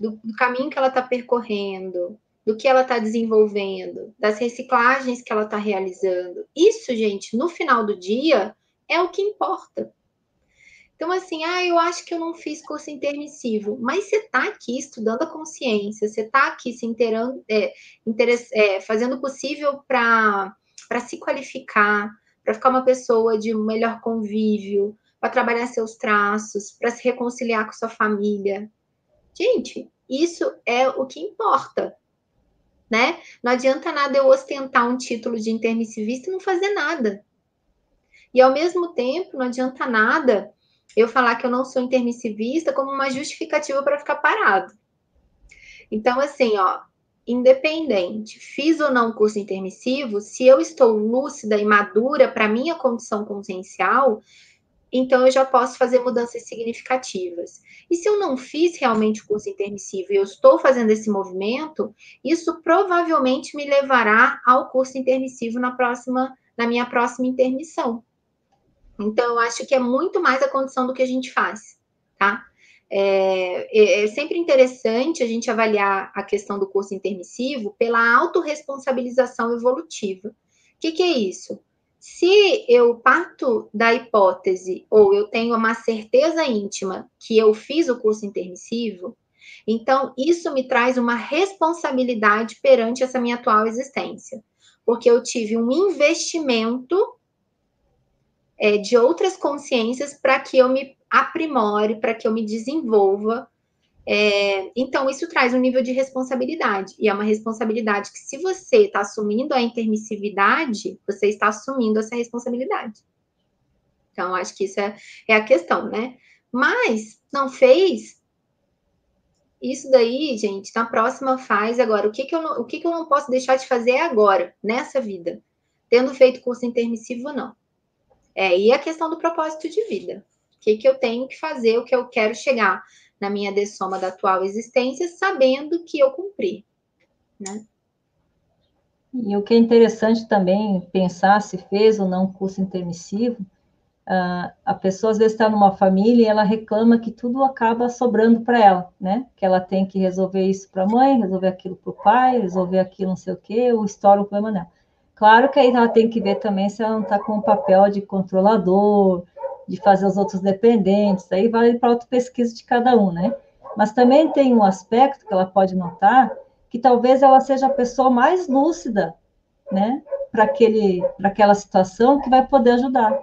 do, do caminho que ela está percorrendo, do que ela está desenvolvendo, das reciclagens que ela está realizando, isso, gente, no final do dia, é o que importa. Então, assim, ah, eu acho que eu não fiz curso intermissivo, mas você está aqui estudando a consciência, você está aqui se é, é, fazendo o possível para se qualificar, para ficar uma pessoa de melhor convívio, para trabalhar seus traços, para se reconciliar com sua família. Gente, isso é o que importa, né? Não adianta nada eu ostentar um título de intermissivista e não fazer nada. E ao mesmo tempo, não adianta nada eu falar que eu não sou intermissivista como uma justificativa para ficar parado. Então, assim, ó, independente, fiz ou não curso intermissivo, se eu estou lúcida e madura para minha condição consciencial, então eu já posso fazer mudanças significativas. E se eu não fiz realmente o curso intermissivo e eu estou fazendo esse movimento, isso provavelmente me levará ao curso intermissivo na próxima, na minha próxima intermissão. Então, eu acho que é muito mais a condição do que a gente faz, tá? É, é, é, sempre interessante a gente avaliar a questão do curso intermissivo pela autorresponsabilização evolutiva. O que, que é isso? Se eu parto da hipótese, ou eu tenho uma certeza íntima que eu fiz o curso intermissivo, então isso me traz uma responsabilidade perante essa minha atual existência. Porque eu tive um investimento é, de outras consciências para que eu me aprimore, para que eu me desenvolva é, então, isso traz um nível de responsabilidade, e é uma responsabilidade que, se você está assumindo a intermissividade, você está assumindo essa responsabilidade. Então, acho que isso é, é a questão, né? Mas, não fez, isso daí, gente, na próxima faz agora. O que, que, eu, o que, que eu não posso deixar de fazer agora, nessa vida? Tendo feito curso intermissivo ou não. É, e a questão do propósito de vida. O que, que eu tenho que fazer, o que eu quero chegar na minha dessoma da atual existência, sabendo que eu cumpri, né? E o que é interessante também pensar se fez ou não curso intermissivo, uh, a pessoa às vezes está numa família e ela reclama que tudo acaba sobrando para ela, né? Que ela tem que resolver isso para a mãe, resolver aquilo para o pai, resolver aquilo não sei o quê, ou estoura o problema dela. Claro que aí ela tem que ver também se ela não está com o papel de controlador, de fazer os outros dependentes, aí vale para a auto-pesquisa de cada um, né? Mas também tem um aspecto que ela pode notar, que talvez ela seja a pessoa mais lúcida, né, para aquela situação que vai poder ajudar.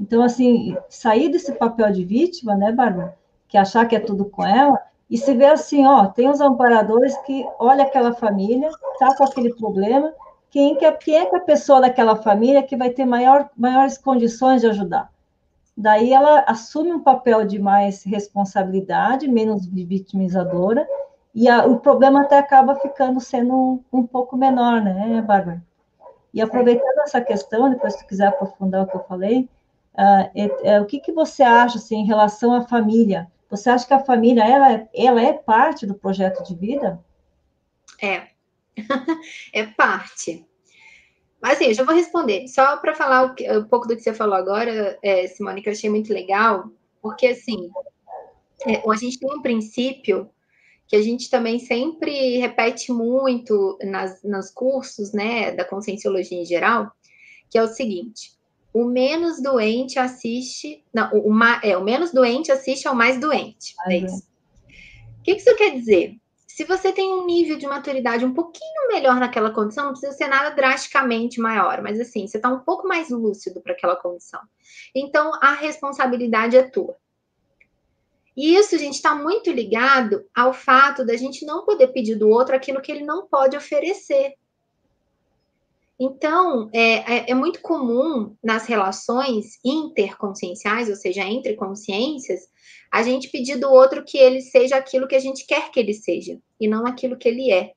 Então, assim, sair desse papel de vítima, né, Bárbara, que achar que é tudo com ela, e se ver assim, ó, tem os amparadores que olha aquela família, tá com aquele problema, quem, que é, quem é que é a pessoa daquela família que vai ter maior, maiores condições de ajudar? daí ela assume um papel de mais responsabilidade, menos vitimizadora, e a, o problema até acaba ficando sendo um, um, pouco menor, né, Bárbara? E aproveitando essa questão, depois se quiser aprofundar o que eu falei, uh, é, é, o que, que você acha assim, em relação à família? Você acha que a família ela, ela é parte do projeto de vida? É, [laughs] é parte. Mas assim, eu já vou responder. Só para falar o que, um pouco do que você falou agora, é, Simone, que eu achei muito legal, porque assim, é, a gente tem um princípio que a gente também sempre repete muito nas, nos cursos, né, da conscienciologia em geral, que é o seguinte: o menos doente assiste, não, o, o, é, o menos doente assiste ao mais doente. É isso. O que isso quer dizer? Se você tem um nível de maturidade um pouquinho melhor naquela condição, não precisa ser nada drasticamente maior, mas assim, você está um pouco mais lúcido para aquela condição. Então, a responsabilidade é tua. E isso, gente, está muito ligado ao fato da gente não poder pedir do outro aquilo que ele não pode oferecer. Então, é, é, é, muito comum nas relações interconscienciais, ou seja, entre consciências, a gente pedir do outro que ele seja aquilo que a gente quer que ele seja, e não aquilo que ele é.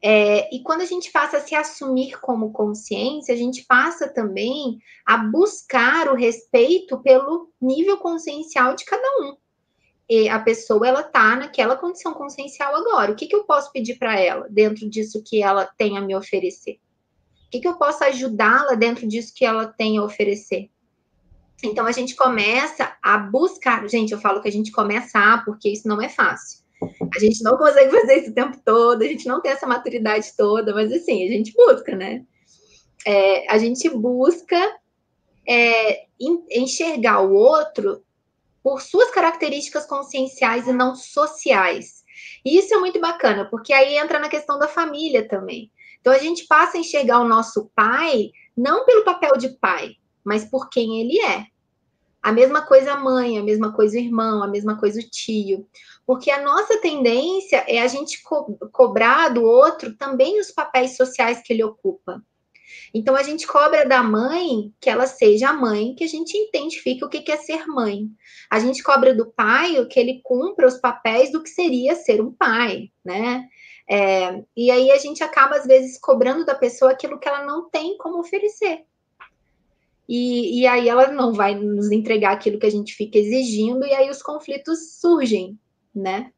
é. E quando a gente passa a se assumir como consciência, a gente passa também a buscar o respeito pelo nível consciencial de cada um. E a pessoa, ela tá naquela condição consciencial agora. O que, que eu posso pedir para ela, dentro disso que ela tem a me oferecer? Que, que eu posso ajudá-la dentro disso que ela tem a oferecer? Então a gente começa a buscar, gente, eu falo que a gente começa a, porque isso não é fácil. A gente não consegue fazer isso o tempo todo, a gente não tem essa maturidade toda, mas assim, a gente busca, né? É, a gente busca é, enxergar o outro por suas características conscienciais e não sociais. E isso é muito bacana, porque aí entra na questão da família também. Então a gente passa a enxergar o nosso pai não pelo papel de pai, mas por quem ele é. A mesma coisa a mãe, a mesma coisa o irmão, a mesma coisa o tio. Porque a nossa tendência é a gente co cobrar do outro também os papéis sociais que ele ocupa. Então a gente cobra da mãe que ela seja a mãe, que a gente identifique o que é ser mãe. A gente cobra do pai que ele cumpra os papéis do que seria ser um pai, né? É, e aí a gente acaba, às vezes, cobrando da pessoa aquilo que ela não tem como oferecer. E, e aí ela não vai nos entregar aquilo que a gente fica exigindo, e aí os conflitos surgem, né?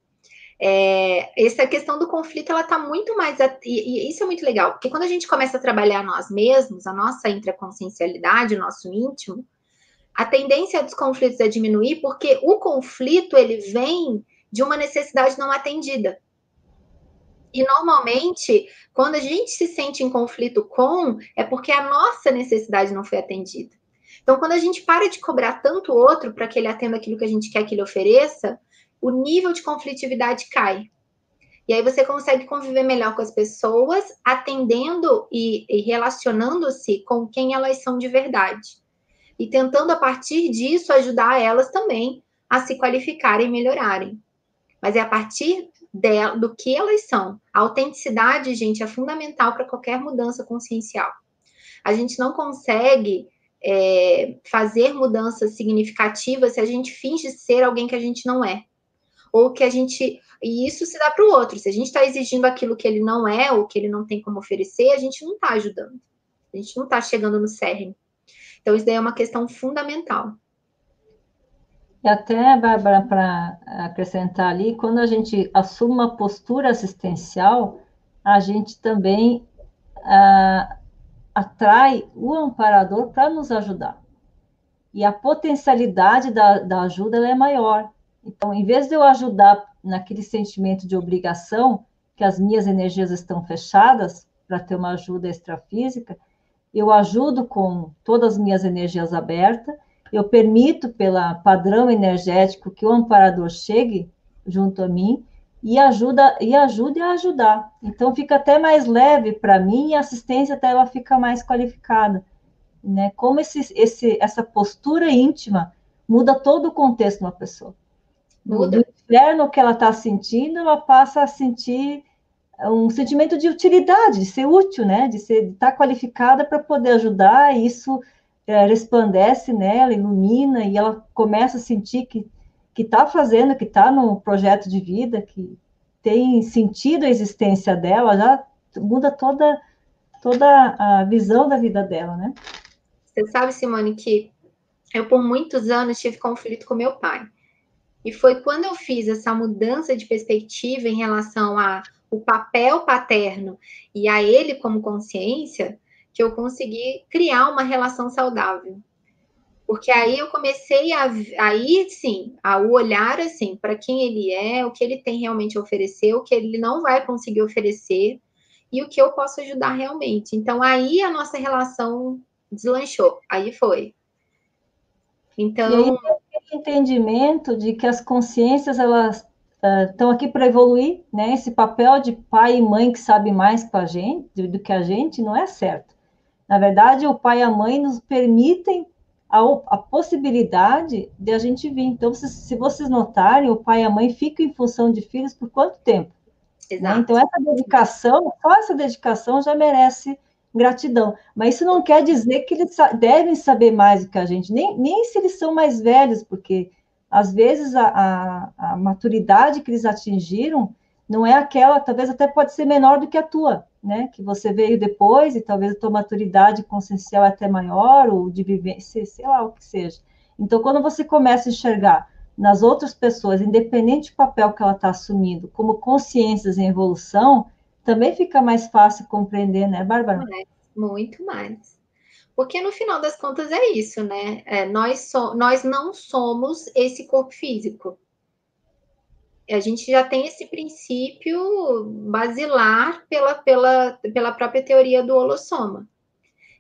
É, essa questão do conflito, ela está muito mais. E, e, isso é muito legal, porque quando a gente começa a trabalhar nós mesmos, a nossa intraconsciencialidade, o nosso íntimo, a tendência dos conflitos é diminuir, porque o conflito ele vem de uma necessidade não atendida. E normalmente, quando a gente se sente em conflito com, é porque a nossa necessidade não foi atendida. Então, quando a gente para de cobrar tanto o outro para que ele atenda aquilo que a gente quer que ele ofereça, o nível de conflitividade cai. E aí você consegue conviver melhor com as pessoas, atendendo e, e relacionando-se com quem elas são de verdade. E tentando, a partir disso, ajudar elas também a se qualificarem e melhorarem. Mas é a partir do que elas são. A autenticidade, gente, é fundamental para qualquer mudança consciencial. A gente não consegue é, fazer mudanças significativas se a gente finge ser alguém que a gente não é. Ou que a gente. E isso se dá para o outro. Se a gente está exigindo aquilo que ele não é, ou que ele não tem como oferecer, a gente não está ajudando. A gente não está chegando no cerne. Então, isso daí é uma questão fundamental. E até, Bárbara, para acrescentar ali, quando a gente assume uma postura assistencial, a gente também ah, atrai o amparador para nos ajudar. E a potencialidade da, da ajuda é maior. Então, em vez de eu ajudar naquele sentimento de obrigação, que as minhas energias estão fechadas para ter uma ajuda extrafísica, eu ajudo com todas as minhas energias abertas eu permito, pelo padrão energético, que o amparador chegue junto a mim e ajuda e ajude a ajudar. Então fica até mais leve para mim e a assistência até ela fica mais qualificada, né? Como esse, esse essa postura íntima muda todo o contexto de uma pessoa. Muda. Do inferno que ela está sentindo, ela passa a sentir um sentimento de utilidade, de ser útil, né? De ser de estar tá qualificada para poder ajudar. E isso resplandece nela, ilumina, e ela começa a sentir que que está fazendo, que está no projeto de vida, que tem sentido a existência dela, já muda toda toda a visão da vida dela, né? Você sabe, Simone, que eu por muitos anos tive conflito com meu pai. E foi quando eu fiz essa mudança de perspectiva em relação a o papel paterno e a ele como consciência, que eu consegui criar uma relação saudável. Porque aí eu comecei a aí sim, a olhar assim para quem ele é, o que ele tem realmente a oferecer, o que ele não vai conseguir oferecer e o que eu posso ajudar realmente. Então aí a nossa relação deslanchou. Aí foi. Então, e entendimento de que as consciências elas estão uh, aqui para evoluir, né? Esse papel de pai e mãe que sabe mais com a gente do que a gente não é certo. Na verdade, o pai e a mãe nos permitem a, a possibilidade de a gente vir. Então, se, se, vocês notarem, o pai e a mãe ficam em função de filhos por quanto tempo? Né? Então, essa dedicação, só essa dedicação já merece gratidão. Mas isso não quer dizer que eles devem saber mais do que a gente, nem, nem se eles são mais velhos, porque às vezes a, a, a maturidade que eles atingiram não é aquela, talvez até pode ser menor do que a tua, né? Que você veio depois e talvez a tua maturidade consciencial é até maior, ou de vivência, sei lá o que seja. Então, quando você começa a enxergar nas outras pessoas, independente do papel que ela está assumindo, como consciências em evolução, também fica mais fácil compreender, né, Bárbara? muito mais. Porque no final das contas é isso, né? É, nós, so, nós não somos esse corpo físico a gente já tem esse princípio basilar pela, pela, pela própria teoria do holossoma.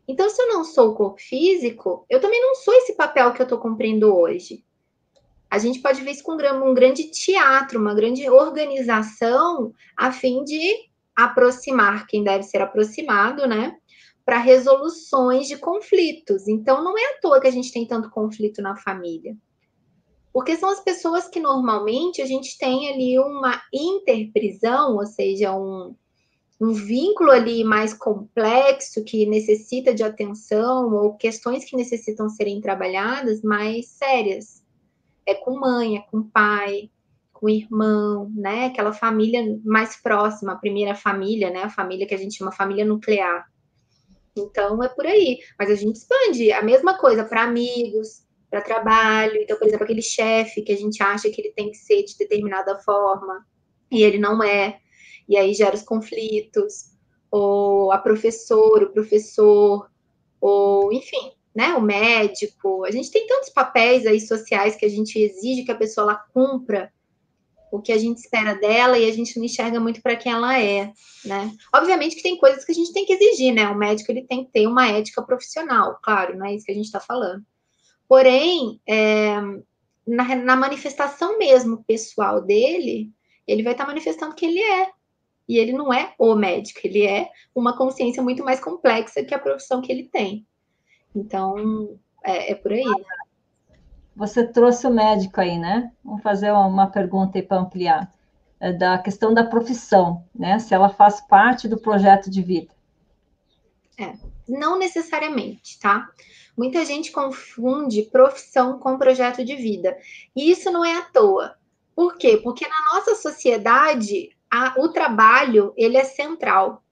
Então, se eu não sou o corpo físico, eu também não sou esse papel que eu estou cumprindo hoje. A gente pode ver isso com um grande teatro, uma grande organização, a fim de aproximar quem deve ser aproximado, né? Para resoluções de conflitos. Então, não é à toa que a gente tem tanto conflito na família. Porque são as pessoas que normalmente a gente tem ali uma interprisão, ou seja, um, um vínculo ali mais complexo que necessita de atenção ou questões que necessitam serem trabalhadas mais sérias. É com mãe, é com pai, com irmão, né? Aquela família mais próxima, a primeira família, né? A família que a gente chama família nuclear. Então é por aí. Mas a gente expande a mesma coisa para amigos, para trabalho. Então, por exemplo, aquele chefe que a gente acha que ele tem que ser de determinada forma e ele não é e aí gera os conflitos, ou a professora, o professor, ou enfim, né, o médico. A gente tem tantos papéis aí sociais que a gente exige que a pessoa lá cumpra o que a gente espera dela e a gente não enxerga muito para quem ela é, né? Obviamente que tem coisas que a gente tem que exigir, né? O médico ele tem que ter uma ética profissional, claro, não é isso que a gente está falando. Porém, é, na, na, manifestação mesmo pessoal dele, ele vai estar tá manifestando que ele é e ele não é o médico, ele é uma consciência muito mais complexa que a profissão que ele tem. Então, é, é por aí. Você trouxe o médico aí, né? Vamos fazer uma pergunta aí para ampliar. É da questão da profissão, né? Se ela faz parte do projeto de vida. É, não necessariamente, tá? Muita gente confunde profissão com projeto de vida. E isso não é à toa. Por quê? Porque na nossa sociedade, a, o trabalho ele é central.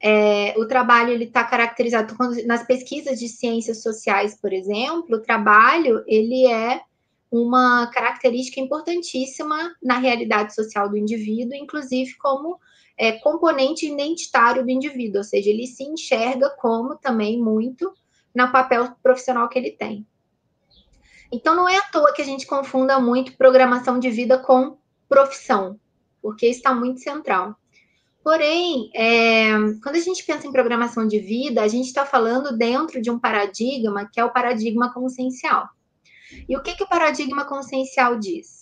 É, o trabalho ele está caracterizado nas pesquisas de ciências sociais, por exemplo, o trabalho ele é uma característica importantíssima na realidade social do indivíduo, inclusive como é, componente identitário do indivíduo, ou seja, ele se enxerga como também muito no papel profissional que ele tem. Então, não é à toa que a gente confunda muito programação de vida com profissão porque está muito central. Porém, é, quando a gente pensa em programação de vida, a gente está falando dentro de um paradigma que é o paradigma consciencial. E o que, que o paradigma consciencial diz?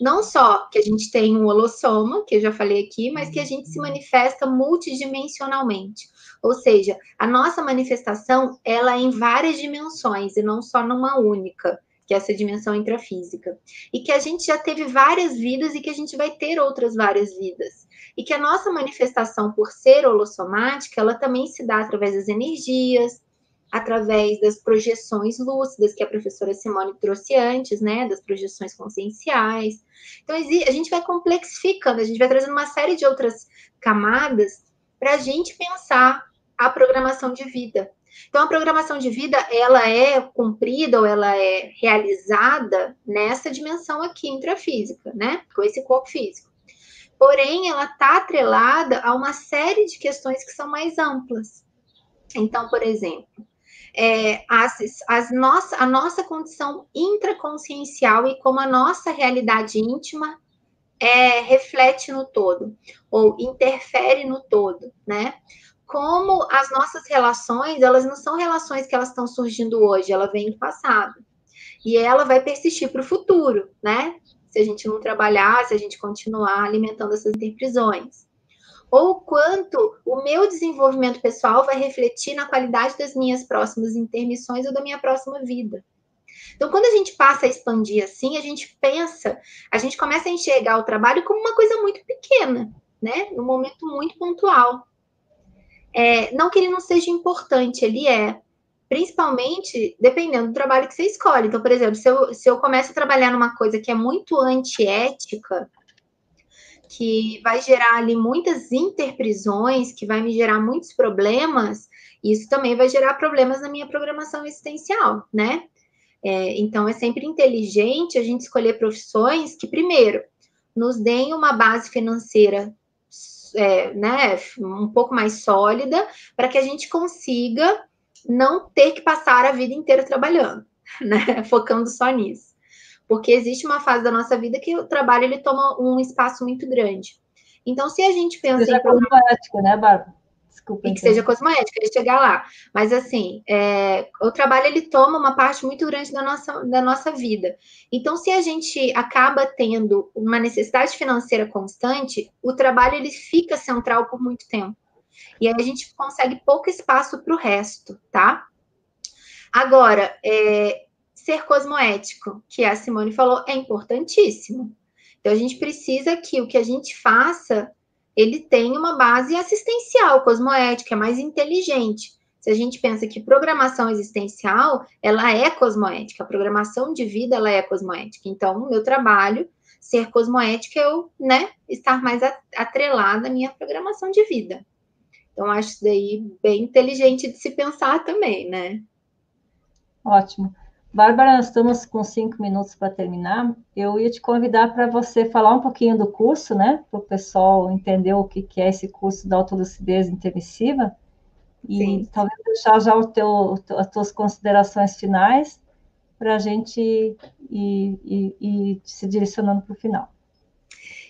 Não só que a gente tem um holossoma, que eu já falei aqui, mas que a gente se manifesta multidimensionalmente. Ou seja, a nossa manifestação ela é em várias dimensões e não só numa única que é essa dimensão intrafísica. E que a gente já teve várias vidas e que a gente vai ter outras várias vidas. E que a nossa manifestação por ser holossomática, ela também se dá através das energias, através das projeções lúcidas que a professora Simone trouxe antes, né, das projeções conscienciais. Então a gente vai complexificando, a gente vai trazendo uma série de outras camadas para a gente pensar a programação de vida. Então, a programação de vida, ela é cumprida ou ela é realizada nessa dimensão aqui intrafísica, né? Com esse corpo físico. Porém, ela está atrelada a uma série de questões que são mais amplas. Então, por exemplo, é, as, as nossa, a nossa condição intraconsciencial e como a nossa realidade íntima é, reflete no todo, ou interfere no todo, né? como as nossas relações, elas não são relações que elas estão surgindo hoje, ela vem do passado. E ela vai persistir para o futuro, né? Se a gente não trabalhar, se a gente continuar alimentando essas interprisões. Ou quanto o meu desenvolvimento pessoal vai refletir na qualidade das minhas próximas intermissões ou da minha próxima vida. Então, quando a gente passa a expandir assim, a gente pensa, a gente começa a enxergar o trabalho como uma coisa muito pequena, né? Num momento muito pontual. É, não que ele não seja importante, ele é. Principalmente dependendo do trabalho que você escolhe. Então, por exemplo, se eu, se eu começo a trabalhar numa coisa que é muito antiética, que vai gerar ali muitas interprisões, que vai me gerar muitos problemas, isso também vai gerar problemas na minha programação existencial, né? É, então, é sempre inteligente a gente escolher profissões que, primeiro, nos deem uma base financeira é, né, um pouco mais sólida, para que a gente consiga não ter que passar a vida inteira trabalhando, [laughs] né, focando só nisso. Porque existe uma fase da nossa vida que o trabalho ele toma um espaço muito grande. Então, se a gente pensa Seja em. ética, né, Bárbara? Desculpa, e que seja cosmética, ele chegar lá. Mas assim, é, o trabalho ele toma uma parte muito grande da nossa, da nossa vida. Então, se a gente acaba tendo uma necessidade financeira constante, o trabalho ele fica central por muito tempo. E aí a gente consegue pouco espaço para o resto, tá? Agora, é, ser cosmoético, que a Simone falou, é importantíssimo. Então, a gente precisa que o que a gente faça ele tem uma base assistencial, cosmoética, é mais inteligente. Se a gente pensa que programação existencial, ela é cosmoética, a programação de vida, ela é cosmoética. Então, o meu trabalho, ser cosmoética, eu, né, estar mais atrelada à minha programação de vida. Então, acho isso daí bem inteligente de se pensar também, né? Ótimo. Bárbara, nós estamos com cinco minutos para terminar. Eu ia te convidar para você falar um pouquinho do curso, né? Para o pessoal entender o que, que é esse curso da autolucidez intermissiva. E Sim. talvez deixar já o teu, as tuas considerações finais para a gente ir, ir, ir, se direcionando para o final.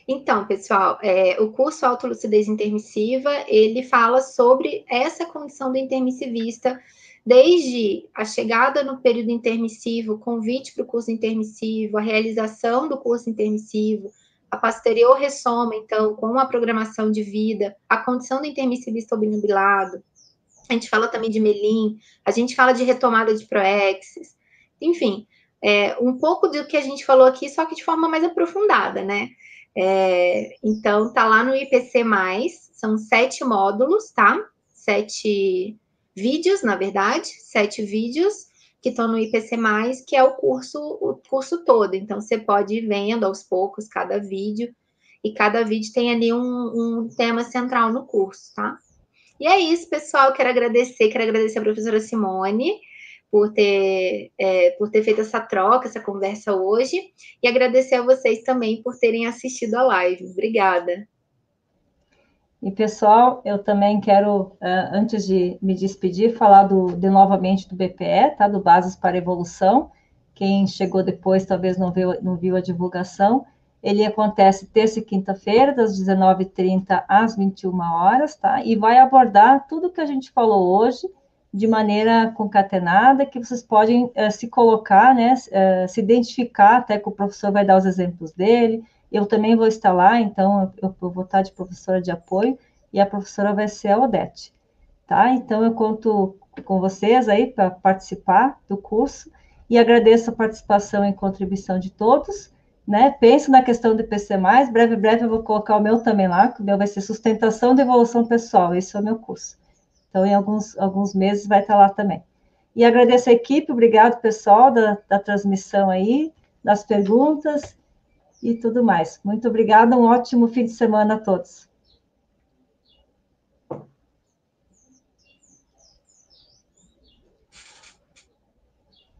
Então, pessoal, é, o curso Autolucidez Intermissiva, ele fala sobre essa condição do intermissivista, desde a chegada no período intermissivo, convite para o curso intermissivo, a realização do curso intermissivo, a posterior ressoma, então, com a programação de vida, a condição do intermissivista obnubilado, a gente fala também de Melim, a gente fala de retomada de Proexis, enfim, é, um pouco do que a gente falou aqui, só que de forma mais aprofundada, né? É, então, tá lá no IPC, são sete módulos, tá? Sete vídeos, na verdade, sete vídeos que estão no IPC, que é o curso, o curso todo. Então, você pode ir vendo aos poucos cada vídeo, e cada vídeo tem ali um, um tema central no curso, tá? E é isso, pessoal. Quero agradecer, quero agradecer a professora Simone por ter, é, por ter feito essa troca, essa conversa hoje, e agradecer a vocês também por terem assistido a live. Obrigada. E, pessoal, eu também quero, é, antes de me despedir, falar do, de novamente do BPE, tá? Do Bases para Evolução. Quem chegou depois talvez não viu, não viu a divulgação. Ele acontece terça e quinta-feira, das 19h30 às 21 horas, tá? E vai abordar tudo que a gente falou hoje de maneira concatenada, que vocês podem uh, se colocar, né, uh, se identificar, até que o professor vai dar os exemplos dele, eu também vou estar lá, então eu, vou estar de professora de apoio, e a professora vai ser a Odete, tá? Então eu conto com vocês aí para participar do curso, e agradeço a participação e contribuição de todos, né? Penso na questão do IPC+, breve, breve eu vou colocar o meu também lá, que o meu vai ser Sustentação de Evolução Pessoal, esse é o meu curso. Então, em alguns, alguns meses vai estar lá também. E agradeço a equipe, obrigado, pessoal, da, da transmissão aí, das perguntas e tudo mais. Muito obrigada, um ótimo fim de semana a todos.